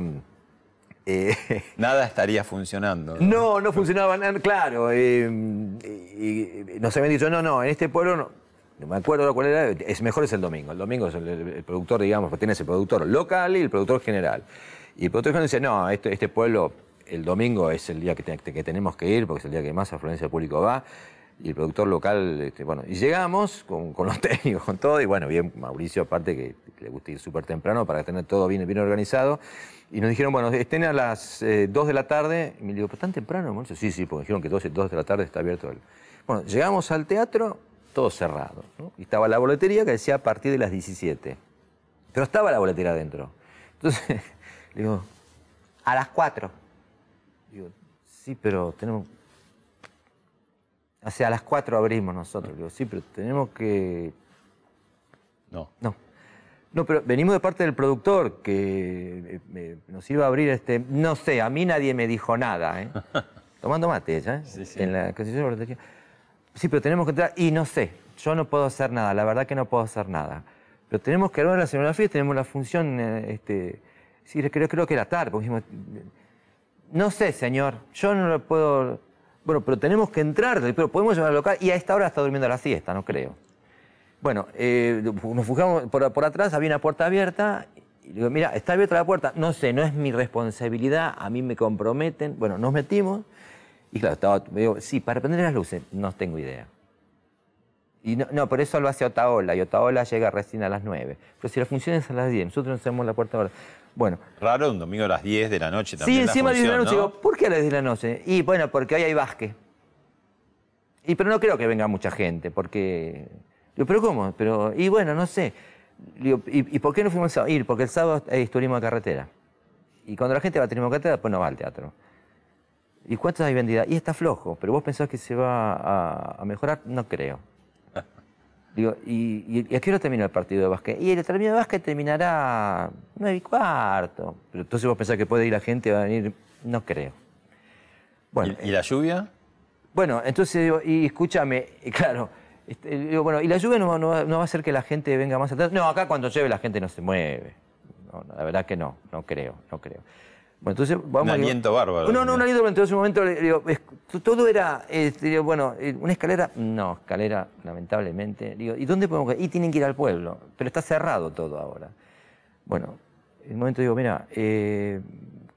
eh, Nada estaría funcionando. No, no funcionaba nada, claro. eh, y- y nos habían dicho, no, no, en este pueblo no. No me acuerdo cuál era, es mejor es el domingo. El domingo es el, productor, digamos, porque tienes el productor local y el productor general. Y el productor general dice, no, este, este pueblo, el domingo es el día que, te- que tenemos que ir, porque es el día que más afluencia de público va. Y el productor local, este, bueno, y llegamos con, los técnicos, con todo, y bueno, bien, Mauricio, aparte que, le gusta ir súper temprano para tener todo bien, bien organizado. Y nos dijeron, bueno, estén a las 2 de la tarde. Y me digo, ¿pero tan temprano, Mauricio? Sí, sí, porque dijeron que 2, de la tarde está abierto el. Bueno, llegamos al teatro, todo cerrado. Y estaba la boletería que decía a partir de las 17. Pero estaba la boletería adentro. Entonces, digo, a las 4. Digo, sí, pero tenemos. O sea, a las 4 abrimos nosotros. Digo, sí, pero tenemos que. No. No. No, pero venimos de parte del productor que eh, nos iba a abrir este. No sé, a mí nadie me dijo nada, ¿eh? Tomando mate ella, ¿eh? En la de. Sí, pero tenemos que entrar. Y no sé. yo no puedo hacer nada, la verdad que no puedo hacer nada. Pero tenemos que ver la escenografía, tenemos la función, eh, este, sí, creo, creo que era tarde, porque dijimos, no sé, señor, yo no lo puedo, bueno, pero tenemos que entrar, pero podemos llevar al local, y a esta hora está durmiendo la siesta, no creo. Bueno, eh, nos fijamos por, atrás, había una puerta abierta, y digo, mira, está abierta la puerta, no sé, no es mi responsabilidad, a mí me comprometen. Bueno, nos metimos, y claro, estaba, digo, sí, para prender las luces, no tengo idea. Y no, no, por eso lo hace Otaola, y Otaola llega recién a las 9. Pero si la función es a las 10, nosotros nos hacemos la puerta ahora. Bueno. Raro un domingo a las 10 de la noche también. Sí, encima de la noche. ¿no? Digo, ¿por qué a las 10 de la noche? Y bueno, porque hoy hay básquet. Y pero no creo que venga mucha gente, porque. Digo, ¿pero cómo? Pero, y bueno, no sé. Digo, ¿y, y por qué no fuimos a ir? Porque el sábado hay turismo de carretera. Y cuando la gente va a turismo de carretera, pues no va al teatro. ¿Y cuántos hay vendidas? Y está flojo, pero vos pensás que se va a, a mejorar, no creo. Digo, ¿y, y, a qué hora termina el partido de básquet? Y el partido de básquet terminará nueve y cuarto. Pero entonces vos pensás que puede ir la gente, va a venir, no creo. Bueno, ¿Y, y la lluvia? bueno, entonces digo, y escúchame, y claro, este, digo, bueno, ¿y la lluvia no, va- no no va a hacer que la gente venga más atrás? No, acá cuando llueve la gente no se mueve. No, la verdad que no, no creo, no creo. Bueno, entonces vamos Un aliento bárbaro. No, no, un aliento, entonces en un momento le digo, es- todo era, digo, bueno, eh, una escalera, no, escalera, lamentablemente. Digo, ¿y dónde podemos? Y tienen que ir al pueblo, pero está cerrado todo ahora. Bueno, en un momento digo, mira, eh,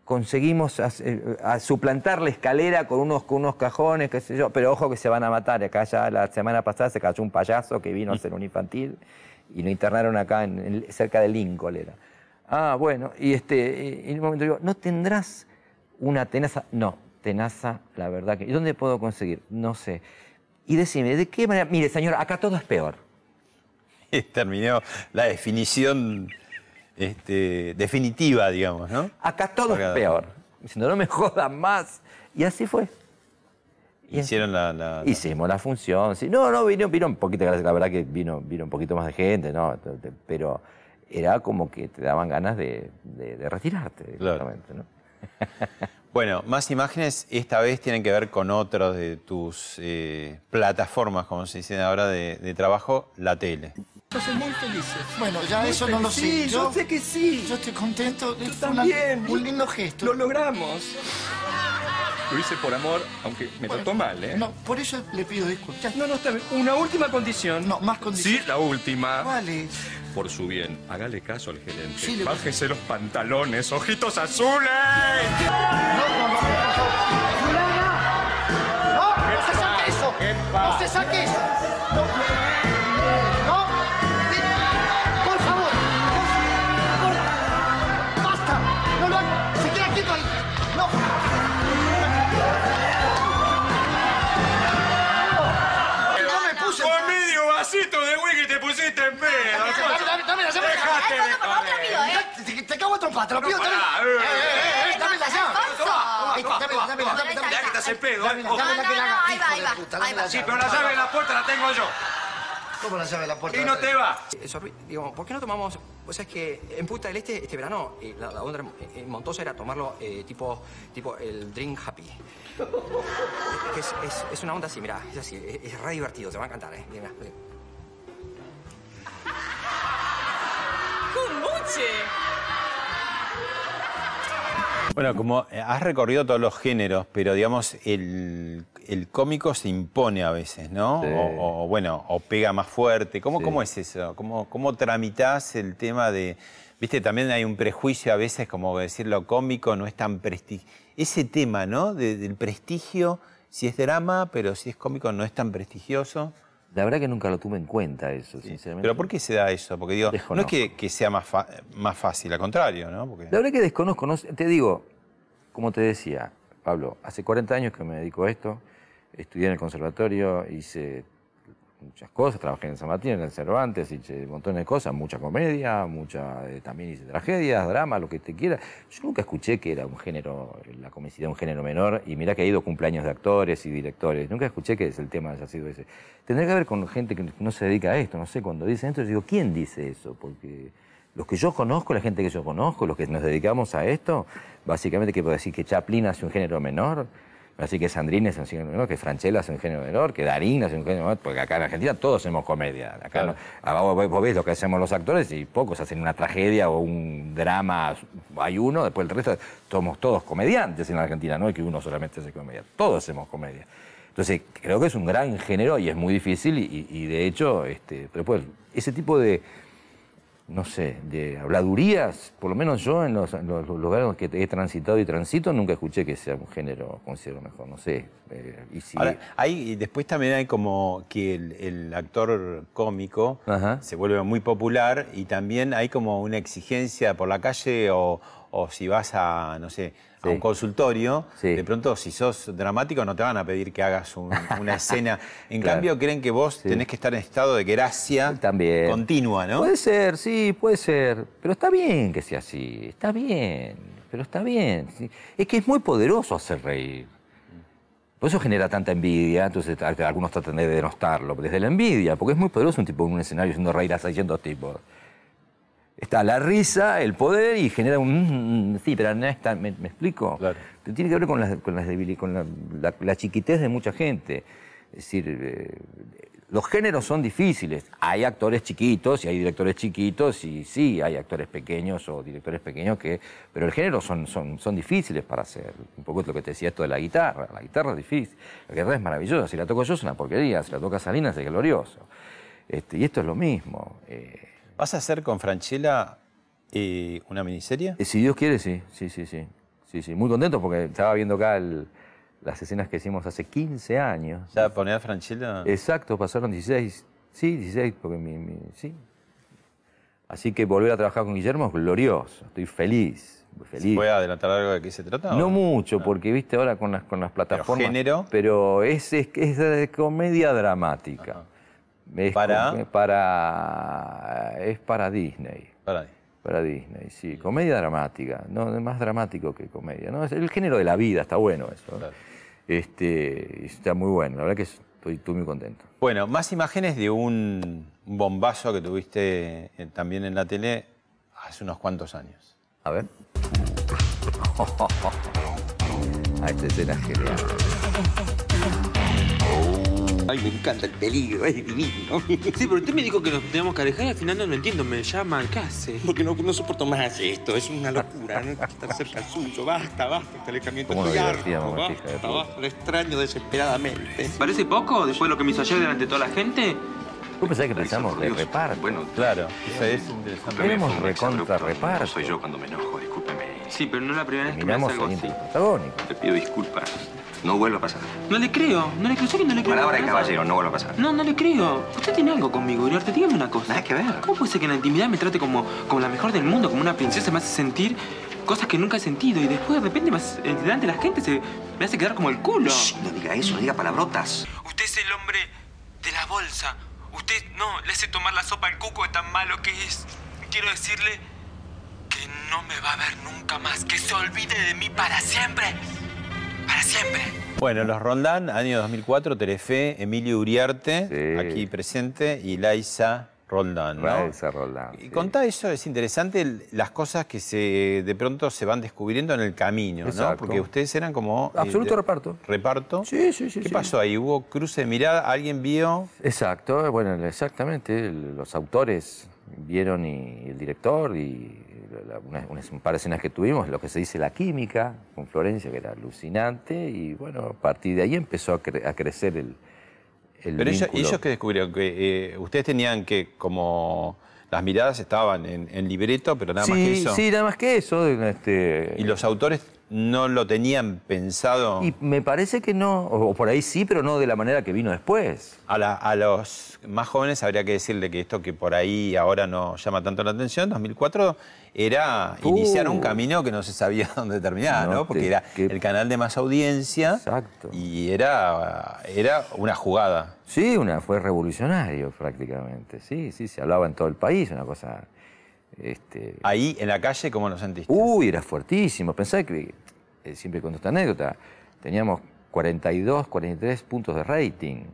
conseguimos eh, a suplantar la escalera con unos, con unos cajones, qué sé yo, pero ojo que se van a matar. Acá ya la semana pasada se cayó un payaso que vino a hacer un infantil y lo internaron acá en- en- cerca de Lincoln era. Ah, bueno, y este, y en un momento digo, ¿no tendrás una tenaza? No, tenaza, la verdad que. ¿Y dónde puedo conseguir? No sé. Y decime, ¿de qué manera? Mire, señor, acá todo es peor. Terminó la definición este, definitiva, digamos, ¿no? Acá todo es peor. Diciendo, no me jodan más. Y así fue. Y Hicieron la, la- la- Hicimos la función. Sí. No, no, vino, vino un poquito, la verdad que vino, vino un poquito más de gente, ¿no? Pero era como que te daban ganas de, de- de retirarte, directamente, ¿no? Bueno, más imágenes esta vez tienen que ver con otros de tus eh, plataformas, como se dice ahora, de, de trabajo, la tele. Entonces muy felices. Bueno, ya Muy eso no lo sé. Sí, yo, sé que sí. Yo estoy contento. Yo una- también. un lindo gesto. Lo logramos. Lo hice por amor, aunque me trató mal, ¿eh? No, por eso le pido disculpas. No, no, está bien. Una última condición. No, más condiciones. Sí, la última. Vale. Por su bien, hágale caso al gerente. Sí, le- Bájese los pantalones, ojitos azules. ¡No! ¡No se saque eso! ¡No se saque eso! Dame, la llave. Dejate de joder. Te, te cago a trompa, te lo pido. Dame. Eh, eh, eh, dame la llave. Toma, Ahí, toma, dame, toma, dame, toma. dame, dame. Ya que estás en pedo, la- la la ahí va, ahí va, ahí la Sí, pero la llave de la puerta la tengo yo. ¿Cómo la llave de la puerta? Y no te va. Eso, digamos, ¿por qué no tomamos, o sea, es que en Punta del Este este verano eh, la, la onda en- en Montosa era tomarlo eh, tipo, tipo el drink happy. Es, es, una onda así, mira, es así, es, es re divertido, te va a encantar, ¿eh? Muche. Bueno, como eh, has recorrido todos los géneros, pero digamos, el, el cómico se impone a veces, ¿no? Sí. O, o, bueno, o pega más fuerte. ¿Cómo, Sí. cómo es eso? ¿Cómo, ¿Cómo tramitas el tema de... Viste, también hay un prejuicio a veces como decir lo cómico no es tan prestigio. Ese tema, ¿no? De- del prestigio, si es drama, pero si es cómico no es tan prestigioso. La verdad que nunca lo tuve en cuenta eso, sinceramente. Pero ¿por qué se da eso? Porque digo, no es Desconozco. que, que sea más, más fácil, al contrario, ¿no? Porque... La verdad que desconozco, no te digo, como te decía, Pablo, hace 40 años que me dedico a esto, estudié en el conservatorio, hice muchas cosas, trabajé en San Martín, en el Cervantes, hice un montón de cosas, mucha comedia, mucha, eh, también hice tragedias, drama, lo que te quiera. Yo nunca escuché que era un género, la comicidad un género menor, y mirá que ha ido cumpleaños de actores y directores, nunca escuché que el tema haya sido ese. Tendrá que ver con gente que no se dedica a esto, no sé, cuando dicen esto, yo digo, ¿quién dice eso? Porque los que yo conozco, la gente que yo conozco, los que nos dedicamos a esto, básicamente, ¿qué puedo decir? ¿Que Chaplin hace un género menor? Así que Sandrine es un género menor, que Franchella es un género menor, que Darín es un género menor, porque acá en Argentina todos hacemos comedia. Acá no- ah, vos, vos ves lo que hacemos los actores y pocos hacen una tragedia o un drama. Hay uno, después el resto somos todos comediantes en la Argentina, no es que uno solamente hace comedia, todos hacemos comedia. Entonces, creo que es un gran género y es muy difícil y, y de hecho, este, pero pues, ese tipo de, no sé, de habladurías, por lo menos yo en los, en los lugares que he transitado y transito, nunca escuché que sea un género, considero mejor, no sé. eh, y si- Ahora, hay, después también hay como que el, el actor cómico se vuelve muy popular y también hay como una exigencia por la calle o, o si vas a, no sé, a un consultorio, de pronto si sos dramático no te van a pedir que hagas un- una escena. En Claro. cambio, creen que vos tenés que estar en estado de gracia También. continua, ¿no? Puede ser, sí, puede ser. Pero está bien que sea así. Está bien. Pero está bien. Es que es muy poderoso hacer reír. Por eso genera tanta envidia. Entonces algunos tratan de denostarlo desde la envidia. Porque es muy poderoso un tipo en un escenario haciendo reír a 600 tipos. Está la risa, el poder y genera un. mm, Sí, pero no está. ¿Me, me explico? Pero tiene que ver con, las, con, las con la, la- la chiquitez de mucha gente. Es decir, eh, los géneros son difíciles. Hay actores chiquitos y hay directores chiquitos y sí, hay actores pequeños o directores pequeños que... Pero el género son, son, son difíciles para hacer. Un poco lo que te decía esto de la guitarra. La guitarra es difícil. La guitarra es maravillosa. Si la toco yo es una porquería. Si la toca Salinas es glorioso. Este, y esto es lo mismo. Eh, ¿Vas a hacer con Franchella eh, una miniserie? Eh, Si Dios quiere, sí, sí, sí, sí. Sí, sí. Muy contento porque estaba viendo acá el- las escenas que hicimos hace 15 años. ¿Ya poner a Franchella? Exacto, pasaron 16. Sí, 16, porque mi, mi- sí. Así que volver a trabajar con Guillermo es glorioso. Estoy feliz, feliz. ¿Puede adelantar algo de qué se trata? No o mucho, porque viste ahora con las, con las plataformas. género? Pero es, es, es de comedia dramática. Es ¿Para? para es para Disney. Para Para Disney, sí. Comedia dramática. No, es más dramático que comedia. ¿no? Es el género de la vida, está bueno eso. Este, y está muy bueno. La verdad que estoy, estoy muy contento. Bueno, más imágenes de un bombazo que tuviste eh, también en la tele hace unos cuantos años. A ver. Ah, esta escena es genial. Ay, me encanta el peligro, es divino. Sí, pero usted me dijo que nos teníamos que alejar y al final no lo entiendo. Me llama, ¿qué hace? Porque no, no soporto más esto, es una locura. No hay que estar cerca suyo. Basta, basta este alejamiento. ¿Cómo nos Estoy harto, basta, basta. Lo extraño desesperadamente. ¿Parece poco después de lo que me hizo ayer delante de toda la gente? ¿Vos pensás que pensamos de reparto? Bueno, claro, eso es interesante. Éramos recontra reparto. Soy yo cuando me enojo, discúlpeme. Sí, pero no es la primera vez que me hace algo así. Te pido disculpas. No vuelva a pasar. No le creo, no le creo, sé que no le creo. Palabra de caballero, no vuelva a pasar. No, no le creo. Usted tiene algo conmigo, Uriarte. Dígame una cosa. Nada que ver. ¿Cómo puede ser que en la intimidad me trate como, como la mejor del mundo, como una princesa, me hace sentir cosas que nunca he sentido y después de repente me hace- delante de la gente se me hace quedar como el culo? Shh, no diga eso, no diga palabrotas. Usted es el hombre de la bolsa. Usted no le hace tomar la sopa al cuco de tan malo que es. Quiero decirle que no me va a ver nunca más, que se olvide de mí para siempre. Para siempre. Bueno, los Roldán, año 2004, Telefe, Emilio Uriarte, aquí presente, y Laisa Roldán. ¿no? Laisa Roldán, Y contá eso, es interesante las cosas que se de pronto se van descubriendo en el camino, ¿no? Porque ustedes eran como... eh, Absoluto reparto. ¿Reparto? Sí, sí, sí. ¿Qué sí. pasó ahí? ¿Hubo cruce de mirada? ¿Alguien vio? Exacto, bueno, exactamente. Los autores vieron y el director y la- una- un par de escenas que tuvimos, lo que se dice la química con Florencia, que era alucinante, y bueno, a partir de ahí empezó a, cre- a crecer el, el Pero ellos, ellos que descubrieron que eh, ustedes tenían que como las miradas estaban en, en libreto, pero nada más que eso. sí, nada más que eso. Este, Y los autores no lo tenían pensado. Y me parece que no, o por ahí sí, pero no de la manera que vino después. A, la- a los más jóvenes habría que decirle que esto que por ahí ahora no llama tanto la atención, 2004, era Uh. iniciar un camino que no se sabía dónde terminar, ¿no? No Porque te- era el canal de más audiencia y era, era una jugada. Sí, una, fue revolucionario prácticamente. Sí, sí, se hablaba en todo el país, una cosa. Este, Ahí en la calle, ¿cómo lo sentiste? Uy, era fuertísimo. Pensá que, eh, siempre cuento esta anécdota, teníamos 42, 43 puntos de rating.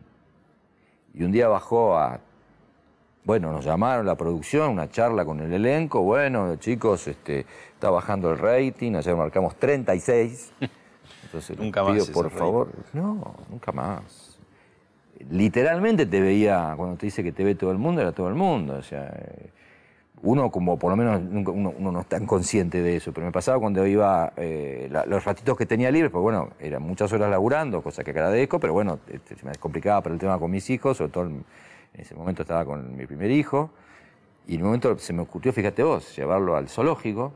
Y un día bajó a. Bueno, nos llamaron la producción, una charla con el elenco. Bueno, chicos, este, está bajando el rating. Ayer marcamos 36. Entonces, Nunca más por favor, no, nunca más. Literalmente te veía, cuando te dice que te ve todo el mundo, era todo el mundo. O sea, eh, uno como por lo menos nunca- uno, no es tan consciente de eso, pero me pasaba cuando iba, eh, los ratitos que tenía libres, pues bueno, eran muchas horas laburando, cosa que agradezco, pero bueno, este, se me complicaba por el tema con mis hijos, sobre todo en, ese momento estaba con mi primer hijo, y en un momento se me ocurrió, fíjate vos, llevarlo al zoológico,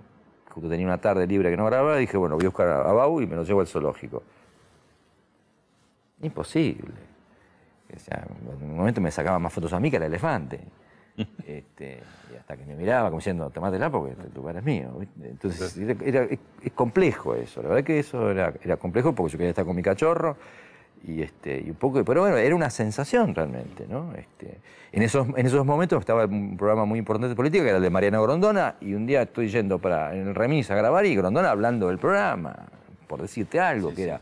justo tenía una tarde libre que no grababa, y dije, bueno, voy a buscar a, a Bau y me lo llevo al zoológico. Imposible. O sea, en un momento me sacaba más fotos a mí que al elefante. Este, y hasta que me miraba como diciendo, tomátela porque el lugar es mío. ¿viste? Entonces, era, era- es, complejo eso. La verdad que eso era, era complejo porque yo quería estar con mi cachorro. Y, este, y un poco, pero bueno, era una sensación realmente, ¿no? Este, en, esos, en esos momentos estaba un programa muy importante de política, que era el de Mariana Grondona, y un día estoy yendo para, en el remis a grabar y Grondona hablando del programa, por decirte algo, que era...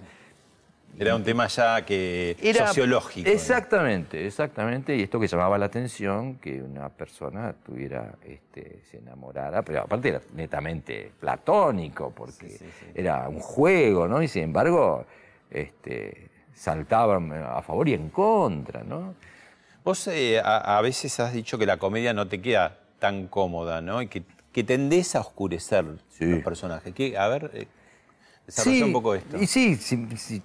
Era un tema ya que Era- sociológico. Exactamente, exactamente. Y esto que llamaba la atención, que una persona tuviera, este, se enamorara, pero aparte era netamente platónico, porque era un juego, ¿no? Y sin embargo, este, saltaban a favor y en contra, ¿no? Vos eh, a, a veces has dicho que la comedia no te queda tan cómoda, ¿no? Y que, que tendés a oscurecer los personajes. ¿Qué- a ver, eh, desarrolla un poco esto. Y sí, sí, sí,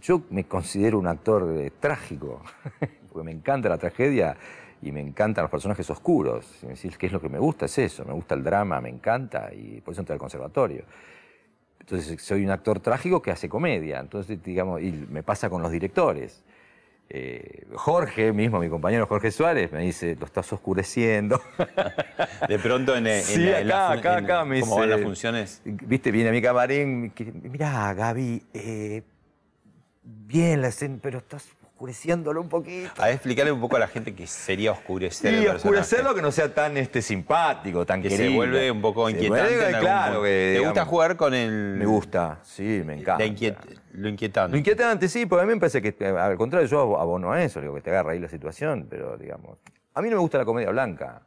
yo me considero un actor eh, trágico, porque me encanta la tragedia y me encantan los personajes oscuros. Si me decís qué es lo que me gusta, es eso. Me gusta el drama, me encanta y por eso entré al conservatorio. Entonces soy un actor trágico que hace comedia. Entonces, digamos, y me pasa con los directores. Eh, Jorge mismo, mi compañero Jorge Suárez, me dice, lo estás oscureciendo. De pronto en, en- Sí, en la acá, acá, en- acá me ¿Cómo van las funciones? Viste, viene a mi camarín, mirá, Gaby, eh, bien la escena, pero estás oscureciéndolo un poquito. A explicarle un poco a la gente que sería oscurecer Sí, el oscurecerlo que no sea tan este, simpático, tan Que se querido. vuelve un poco Se inquietante. vuelve, en algún claro, que, ¿Te gusta jugar con el. Me gusta, sí, me encanta. inquiet- lo inquietante. Lo inquietante, sí, porque a mí me parece que, al contrario, yo abono a eso, digo, que te agarra ahí la situación, pero digamos. A mí no me gusta la comedia blanca.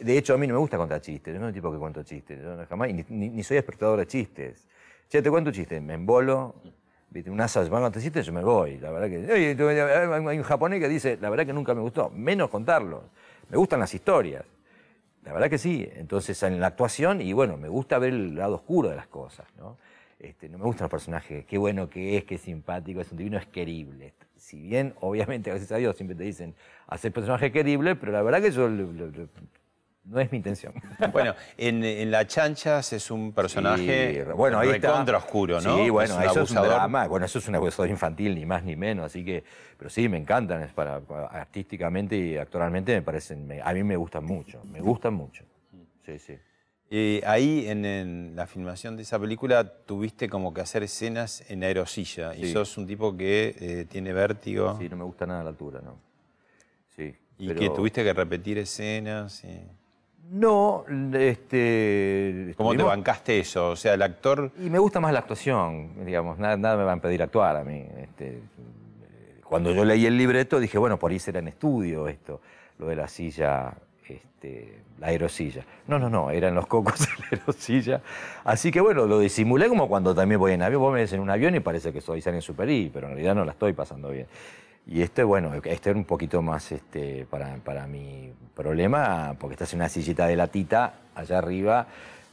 De hecho, a mí no me gusta contar chistes, yo no soy tipo que cuento chistes, yo no- jamás, y ni soy espectador de chistes. Che, te cuento un chiste, me embolo, ¿viste? un asa van a chistes, yo me voy. La verdad que. Hay un japonés que dice, la verdad que nunca me gustó, menos contarlos. Me gustan las historias. La verdad que sí. Entonces, en la actuación, y bueno, me gusta ver el lado oscuro de las cosas, ¿no? Este, no me gustan los personajes, qué bueno que es, qué simpático, es un divino, es querible. Si bien, obviamente, gracias a Dios, siempre te dicen hacer personaje querible, pero la verdad que yo no es mi intención. Bueno, en, en La Chanchas es un personaje Sí, bueno, ahí está. recontra oscuro, ¿no? Sí, bueno, un eso es un abusador. drama, bueno, eso es un abusador infantil, ni más ni menos, así que, pero sí, me encantan, es para, artísticamente y actoralmente me parecen, me- a mí me gustan mucho, me gustan mucho. Sí, sí. Eh, ahí en, en la filmación de esa película tuviste como que hacer escenas en aerosilla y Sí. ese un tipo que eh, tiene vértigo. Sí, no me gusta nada la altura, ¿no? Sí. Y pero- que tuviste que repetir escenas. y- No, este. ¿Cómo te bancaste eso? O sea, el actor. Y me gusta más la actuación, digamos, nada, nada me va a impedir actuar a mí. este, cuando yo leí el libreto dije, bueno, por ahí será en estudio esto, lo de la silla, este, la aerosilla. No, no, no, eran los cocos de la aerosilla. Así que bueno, lo disimulé como cuando también voy en avión. Vos me ves en un avión y parece que soy Salen Super I, pero en realidad no la estoy pasando bien. Y este, bueno, este era un poquito más este, para, para mi problema, porque estás en una sillita de latita allá arriba.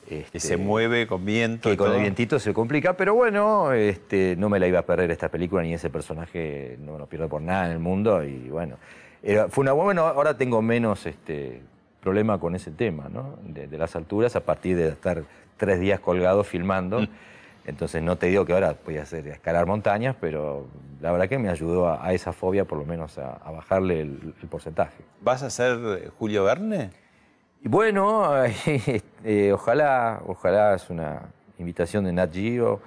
Que este, se mueve con viento. que y con el vientito se complica, pero bueno, este, no me la iba a perder esta película ni ese personaje, no lo pierdo por nada en el mundo y bueno, era- fue una bueno, ahora tengo menos este, problema con ese tema, ¿no? De, de las alturas a partir de estar tres días colgado filmando. Entonces no te digo que ahora voy a hacer escalar montañas, pero la verdad que me ayudó a, a esa fobia por lo menos a, a bajarle el, el porcentaje. ¿Vas a ser Julio Verne? Y bueno, eh, ojalá, ojalá es una invitación de Nat Geo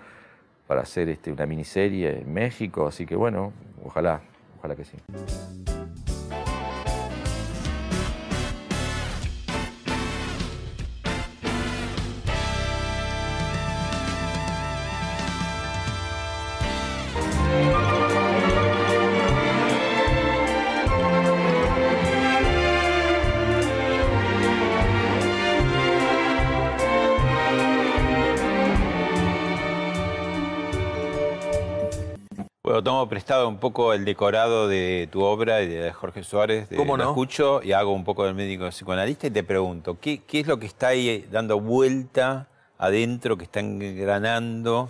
para hacer este, una miniserie en México, así que bueno, ojalá, ojalá que sí. Tomo prestado un poco el decorado de tu obra y de Jorge Suárez. De, ¿Cómo lo no? escucho y hago un poco del médico psicoanalista y te pregunto, ¿qué, qué es lo que está ahí dando vuelta adentro, que está engranando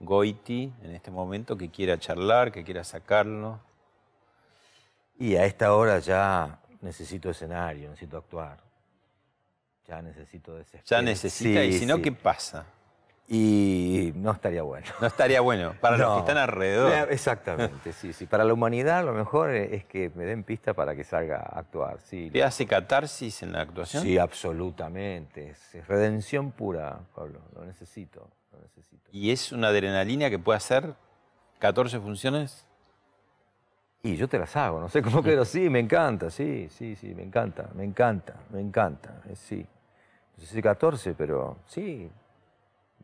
Goiti en este momento, que quiera charlar, que quiera sacarlo? Y a esta hora ya necesito escenario, necesito actuar. Ya necesito desesperar. Ya necesita, Sí, y si no, sí. ¿qué pasa? Y no estaría bueno. No estaría bueno para los que están alrededor. Exactamente, sí, sí. Para la humanidad lo mejor es que me den pista para que salga a actuar. Sí, ¿Te hace catarsis en la actuación? sí absolutamente. Es, es redención pura, Pablo. Lo necesito, lo necesito. ¿Y es una adrenalina que puede hacer 14 funciones? Y yo te las hago, no sé cómo, pero sí, me encanta, sí, sí, sí, me encanta, me encanta, me encanta, eh, sí. No sé si 14, pero sí,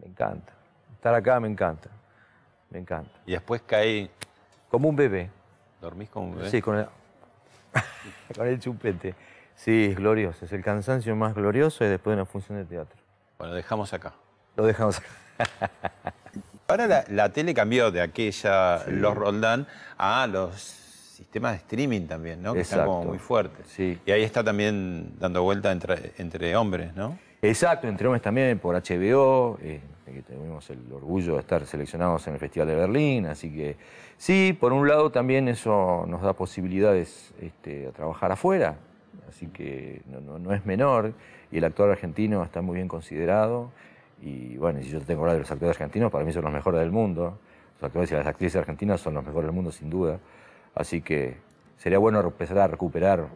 me encanta. Estar acá me encanta, me encanta. Y después cae. Como un bebé. ¿Dormís como un bebé? Sí, con el, con el chupete. Sí, es glorioso, es el cansancio más glorioso y después de una función de teatro. Bueno, dejamos acá. Lo dejamos acá. Ahora la, la tele cambió de aquella, los Roldán, a los sistemas de streaming también, ¿no? Que están como Exacto. muy fuertes. Sí. Y ahí está también dando vuelta entre, entre hombres, ¿no? Exacto, entre hombres también por HBO, eh, tuvimos el orgullo de estar seleccionados en el Festival de Berlín, así que sí, por un lado también eso nos da posibilidades este, a trabajar afuera, así que no es menor, y el actor argentino está muy bien considerado, y bueno, si yo tengo que hablar de los actores argentinos, para mí son los mejores del mundo, los actores y las actrices argentinas son los mejores del mundo sin duda, así que sería bueno empezar a recuperar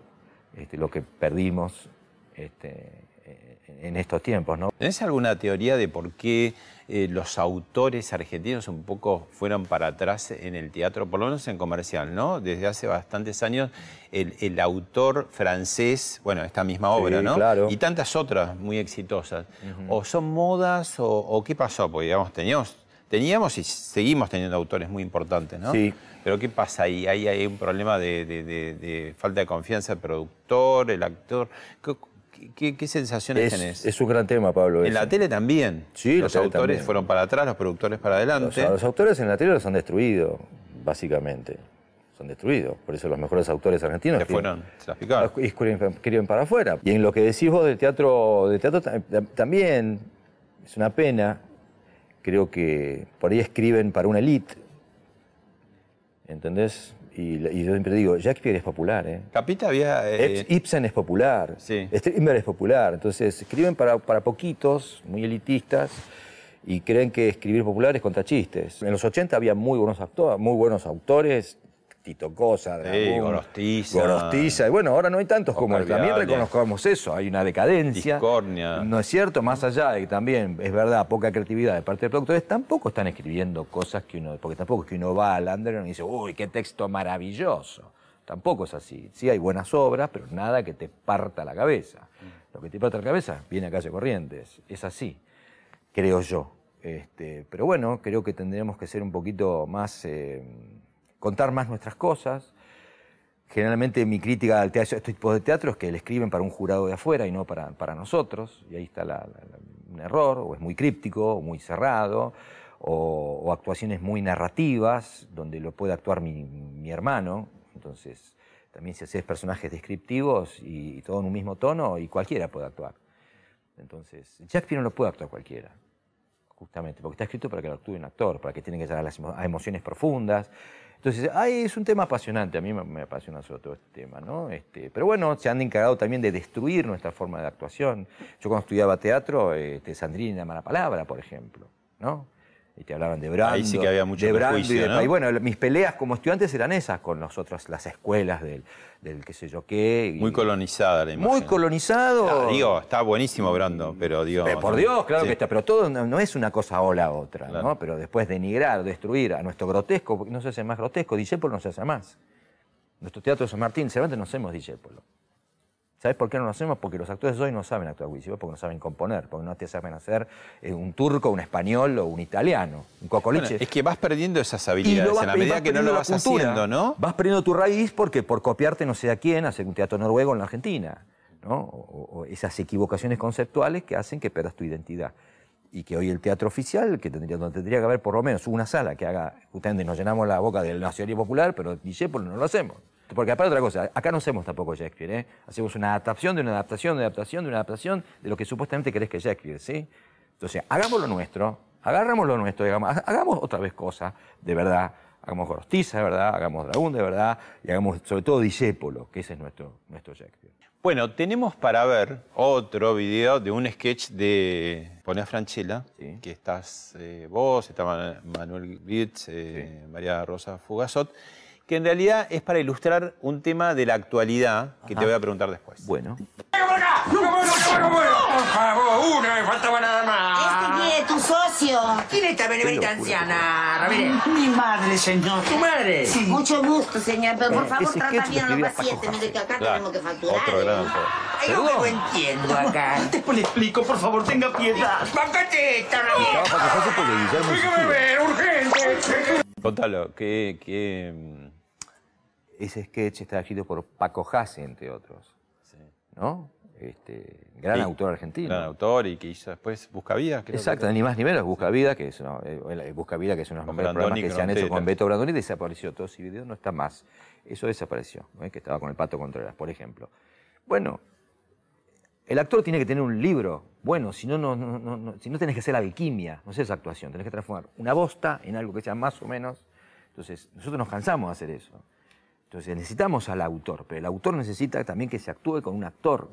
este, lo que perdimos este, en estos tiempos, ¿no? ¿Tenés alguna teoría de por qué eh, los autores argentinos un poco fueron para atrás en el teatro, por lo menos en comercial, ¿no? Desde hace bastantes años, el, el autor francés, bueno, esta misma obra, Sí, ¿no? claro. Y tantas otras muy exitosas. ¿O son modas o, o qué pasó? Porque, digamos, teníamos, teníamos y seguimos teniendo autores muy importantes, ¿no? Sí. Pero ¿qué pasa ahí? Ahí hay un problema de, de- de- de falta de confianza del productor, el actor. ¿Qué, sensaciones Es, tenés? es un gran tema, Pablo. En la tele también. Sí, los autores también. fueron para atrás, los productores para adelante. los autores en la tele los han destruido, básicamente. Son destruidos. Por eso los mejores autores argentinos Se fueron, se las picaron. escriben, para afuera. Y en lo que decís vos del teatro, del teatro ta- ta- también es una pena. Creo que por ahí escriben para una elite. ¿Entendés? Y, y yo siempre digo, Shakespeare es popular, ¿eh? Capita había. eh, Ibs- Ibsen es popular, Strindberg es popular, entonces escriben para, para poquitos, muy elitistas, y creen que escribir popular es contra chistes. En los 80 había muy buenos, actores, muy buenos autores, Tito Cosa, Dragón, Gorostiza. Gorostiza, y bueno, ahora no hay tantos como él. También reconozcamos eso, hay una decadencia. Discornia. No es cierto, más allá de que también es verdad, poca creatividad de parte de productores, tampoco están escribiendo cosas que uno, porque tampoco es que uno va al underground y dice, uy, qué texto maravilloso. Tampoco es así. Sí hay buenas obras, pero nada que te parta la cabeza. Lo que te parta la cabeza viene a calle Corrientes. Es así, creo yo. Este, pero bueno, creo que tendríamos que ser un poquito más, eh, contar más nuestras cosas. Generalmente mi crítica al teatro, este tipo de teatro es que le escriben para un jurado de afuera y no para, para nosotros, y ahí está la- un error, o es muy críptico, o muy cerrado, o, o actuaciones muy narrativas, donde lo puede actuar mi, mi hermano, entonces también si haces personajes descriptivos y, y todo en un mismo tono, y cualquiera puede actuar. Entonces, Shakespeare no lo puede actuar cualquiera justamente, porque está escrito para que lo actúe un actor, para que tiene que llegar a, las emo- a emociones profundas. Entonces, ay, es un tema apasionante, a mí me, me apasiona sobre todo este tema, ¿no? Este, pero bueno, se han encargado también de destruir nuestra forma de actuación. Yo cuando estudiaba teatro, este, Sandrina Mala Palabra, por ejemplo, ¿no? Y te hablaban de Brando. Ahí sí que había mucho de Brando y prejuicio, de ¿no? Pa- Y bueno, mis peleas como estudiantes eran esas con nosotros, las escuelas del, del qué sé yo qué. y- Muy colonizada la imagen. Muy colonizado. Ah, digo, está buenísimo Brando, pero digo. Por Dios, claro sí. que está, pero todo no, no es una cosa o la otra, ¿no? Pero después denigrar, destruir a nuestro grotesco, porque no se hace más grotesco, Discépolo no se hace más. Nuestro teatro de San Martín, Cervantes no hacemos Discépolo. ¿Sabes por qué no lo hacemos? Porque los actores de hoy no saben actuar Discépolo, porque no saben componer, porque no te saben hacer eh, un turco, un español o un italiano, un cocoliche. Bueno, es que vas perdiendo esas habilidades vas- en la medida que no lo vas cultura. haciendo, ¿no? Vas perdiendo tu raíz porque por copiarte no sé a quién, hacer un teatro noruego en la Argentina, ¿no? O, o esas equivocaciones conceptuales que hacen que pierdas tu identidad. y que hoy el teatro oficial, que tendría, donde tendría que haber por lo menos una sala que haga, justamente nos llenamos la boca del nacionalismo popular, pero Discépolo no lo hacemos. Porque aparte otra cosa, acá no hacemos tampoco Shakespeare, ¿eh? hacemos una adaptación de una adaptación de una adaptación de una adaptación de lo que supuestamente querés que es Shakespeare, ¿sí? Entonces, hagamos lo nuestro, agarramos lo nuestro, digamos, ha- hagamos otra vez cosas de verdad, hagamos Gorostiza de verdad, hagamos Dragón de verdad, y hagamos sobre todo Discépolo, que ese es nuestro, nuestro Shakespeare. Bueno, tenemos para ver otro video de un sketch de Ponea Franchella, que estás eh, vos, está Man- Manuel Birz, eh, María Rosa Fugazot, que en realidad es para ilustrar un tema de la actualidad que te Ajá. voy a preguntar después. Bueno. Por favor, una, me faltaba nada más. ¿Este quién es tu socio? ¿Quién es esta benemérita anciana, Ramírez? Mi madre, señor. ¿Tu madre? Sí. Mucho gusto, señor, pero por Eh, favor trata bien a lo los pacientes, mire que acá tenemos que facturar. Otro gran autor. Ay, no lo entiendo acá. Después le explico, por favor, tenga piedad. ¡Bancate esta, Ramírez! ¡Déjame ver, urgente! Contalo, que, que, mm, Ese sketch está escrito por Paco Hasse, entre otros. ¿No? Este, gran Sí. autor argentino. gran autor y que hizo después Busca Vida. creo que Exacto, era. ni más ni menos, Busca Vida, que es una, eh, Busca Vida, que es uno de los mejores programas que se han hecho con Beto Brandoni, desapareció todo ese video, no está más. Eso desapareció, ¿eh? que estaba con el Pato Contreras, por ejemplo. Bueno, el actor tiene que tener un libro bueno, si no, no, no, no- no- si no tenés que hacer alquimia, no es actuación, tenés que transformar una bosta en algo que sea más o menos. Entonces, nosotros nos cansamos de hacer eso. Entonces, necesitamos al autor, pero el autor necesita también que se actúe con un actor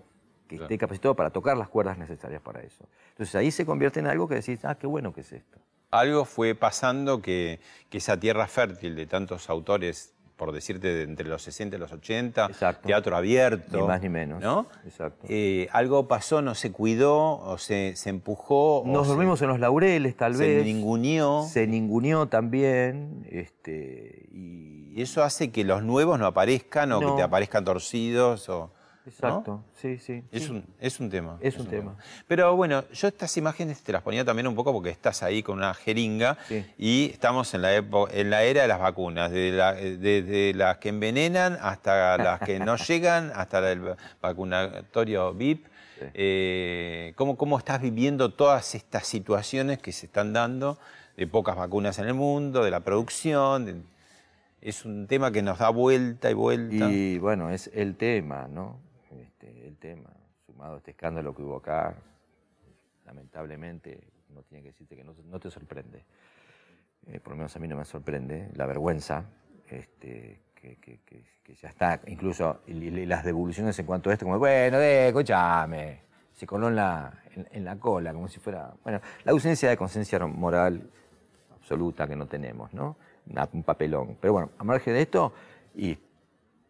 que esté capacitado para tocar las cuerdas necesarias para eso. Entonces, ahí se convierte en algo que decís, ah, qué bueno que es esto. Algo fue pasando que, que esa tierra fértil de tantos autores, por decirte, de entre los 60 y los 80, teatro abierto. Ni más ni menos. ¿no? Exacto. Eh, algo pasó, no se cuidó, o se, se empujó. o Nos se- dormimos en los laureles, tal se vez. ninguneó. Se ninguneó también. Este, y... Y eso hace que los nuevos no aparezcan o No. que te aparezcan torcidos. O, Exacto, ¿no? sí, sí. Es, sí. un, es un tema. Es un tema. Pero bueno, yo estas imágenes te las ponía también un poco porque estás ahí con una jeringa y estamos en la, epo- en la era de las vacunas, desde la- desde las que envenenan hasta las que no llegan, hasta el vacunatorio VIP. Eh, ¿cómo, ¿Cómo estás viviendo todas estas situaciones que se están dando de pocas vacunas en el mundo, de la producción? de- es un tema que nos da vuelta y vuelta. Y bueno, es el tema, ¿no? Este, el tema, sumado a este escándalo que hubo acá, lamentablemente, no tiene que decirte que no, no te sorprende. Eh, por lo menos a mí no me sorprende, la vergüenza, este, que, que- que- que ya está, incluso y, las devoluciones en cuanto a esto, como, bueno, de, escúchame, se coló en la, en, en la cola, como si fuera, bueno, la ausencia de conciencia moral absoluta que no tenemos, ¿no? Un papelón. Pero bueno, a margen de esto, y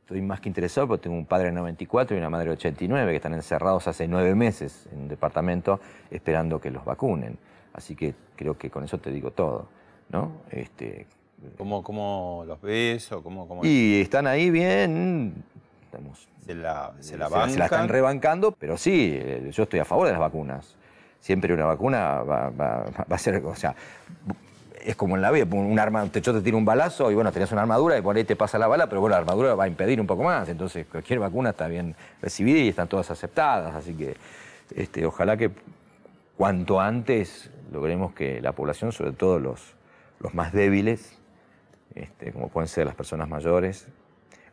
estoy más que interesado porque tengo un padre de 94 y una madre de 89 que están encerrados hace nueve meses en un departamento esperando que los vacunen. Así que creo que con eso te digo todo, ¿no? Este, ¿Cómo, cómo los ves o cómo, cómo y están ahí bien, estamos, se la, se la se, se la están bancan? rebancando, pero sí, eh, yo estoy a favor de las vacunas. Siempre una vacuna va, va- va a ser, o sea, es como en la vida, un arma, te, yo te tiro un balazo y bueno, tenés una armadura y por ahí te pasa la bala, pero bueno, la armadura va a impedir un poco más. Entonces, cualquier vacuna está bien recibida y están todas aceptadas. Así que este, ojalá que cuanto antes logremos que la población, sobre todo los, los más débiles, este, como pueden ser las personas mayores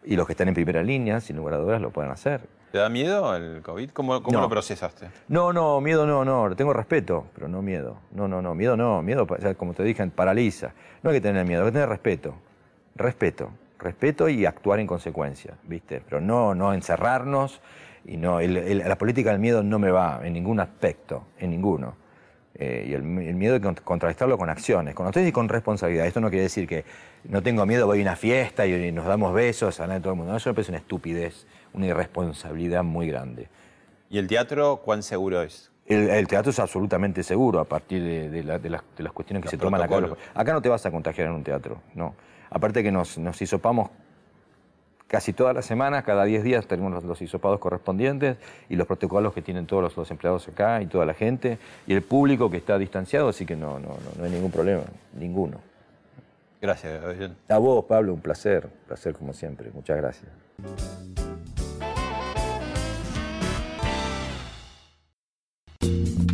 y los que están en primera línea, sin lugar a dudas, lo puedan hacer. ¿Te da miedo el COVID? ¿Cómo, cómo No. lo procesaste? No, no, miedo no, no, tengo respeto, pero no miedo. No, no, no, miedo no, miedo, como te dije, paraliza. No hay que tener miedo, hay que tener respeto. Respeto, respeto y actuar en consecuencia, ¿viste? Pero no, no encerrarnos y no, el- el- la política del miedo no me va en ningún aspecto, en ninguno. Eh, y el, el miedo hay que cont- contrarrestarlo con acciones, con acciones y con responsabilidad. Esto no quiere decir que no tengo miedo, voy a una fiesta y, y nos damos besos a todo el mundo. No, eso me parece una estupidez, una irresponsabilidad muy grande. ¿Y el teatro cuán seguro es? El, el teatro es absolutamente seguro a partir de, de la- de las, de las cuestiones que Los se toman acá. Acá no te vas a contagiar en un teatro, no. Aparte que nos, nos hisopamos casi todas las semanas, cada 10 días tenemos los, los hisopados correspondientes y los protocolos que tienen todos los, los empleados acá y toda la gente y el público que está distanciado, así que no, no, no, no hay ningún problema, ninguno. Gracias, Gabriel. A vos, Pablo, un placer, un placer como siempre, muchas gracias.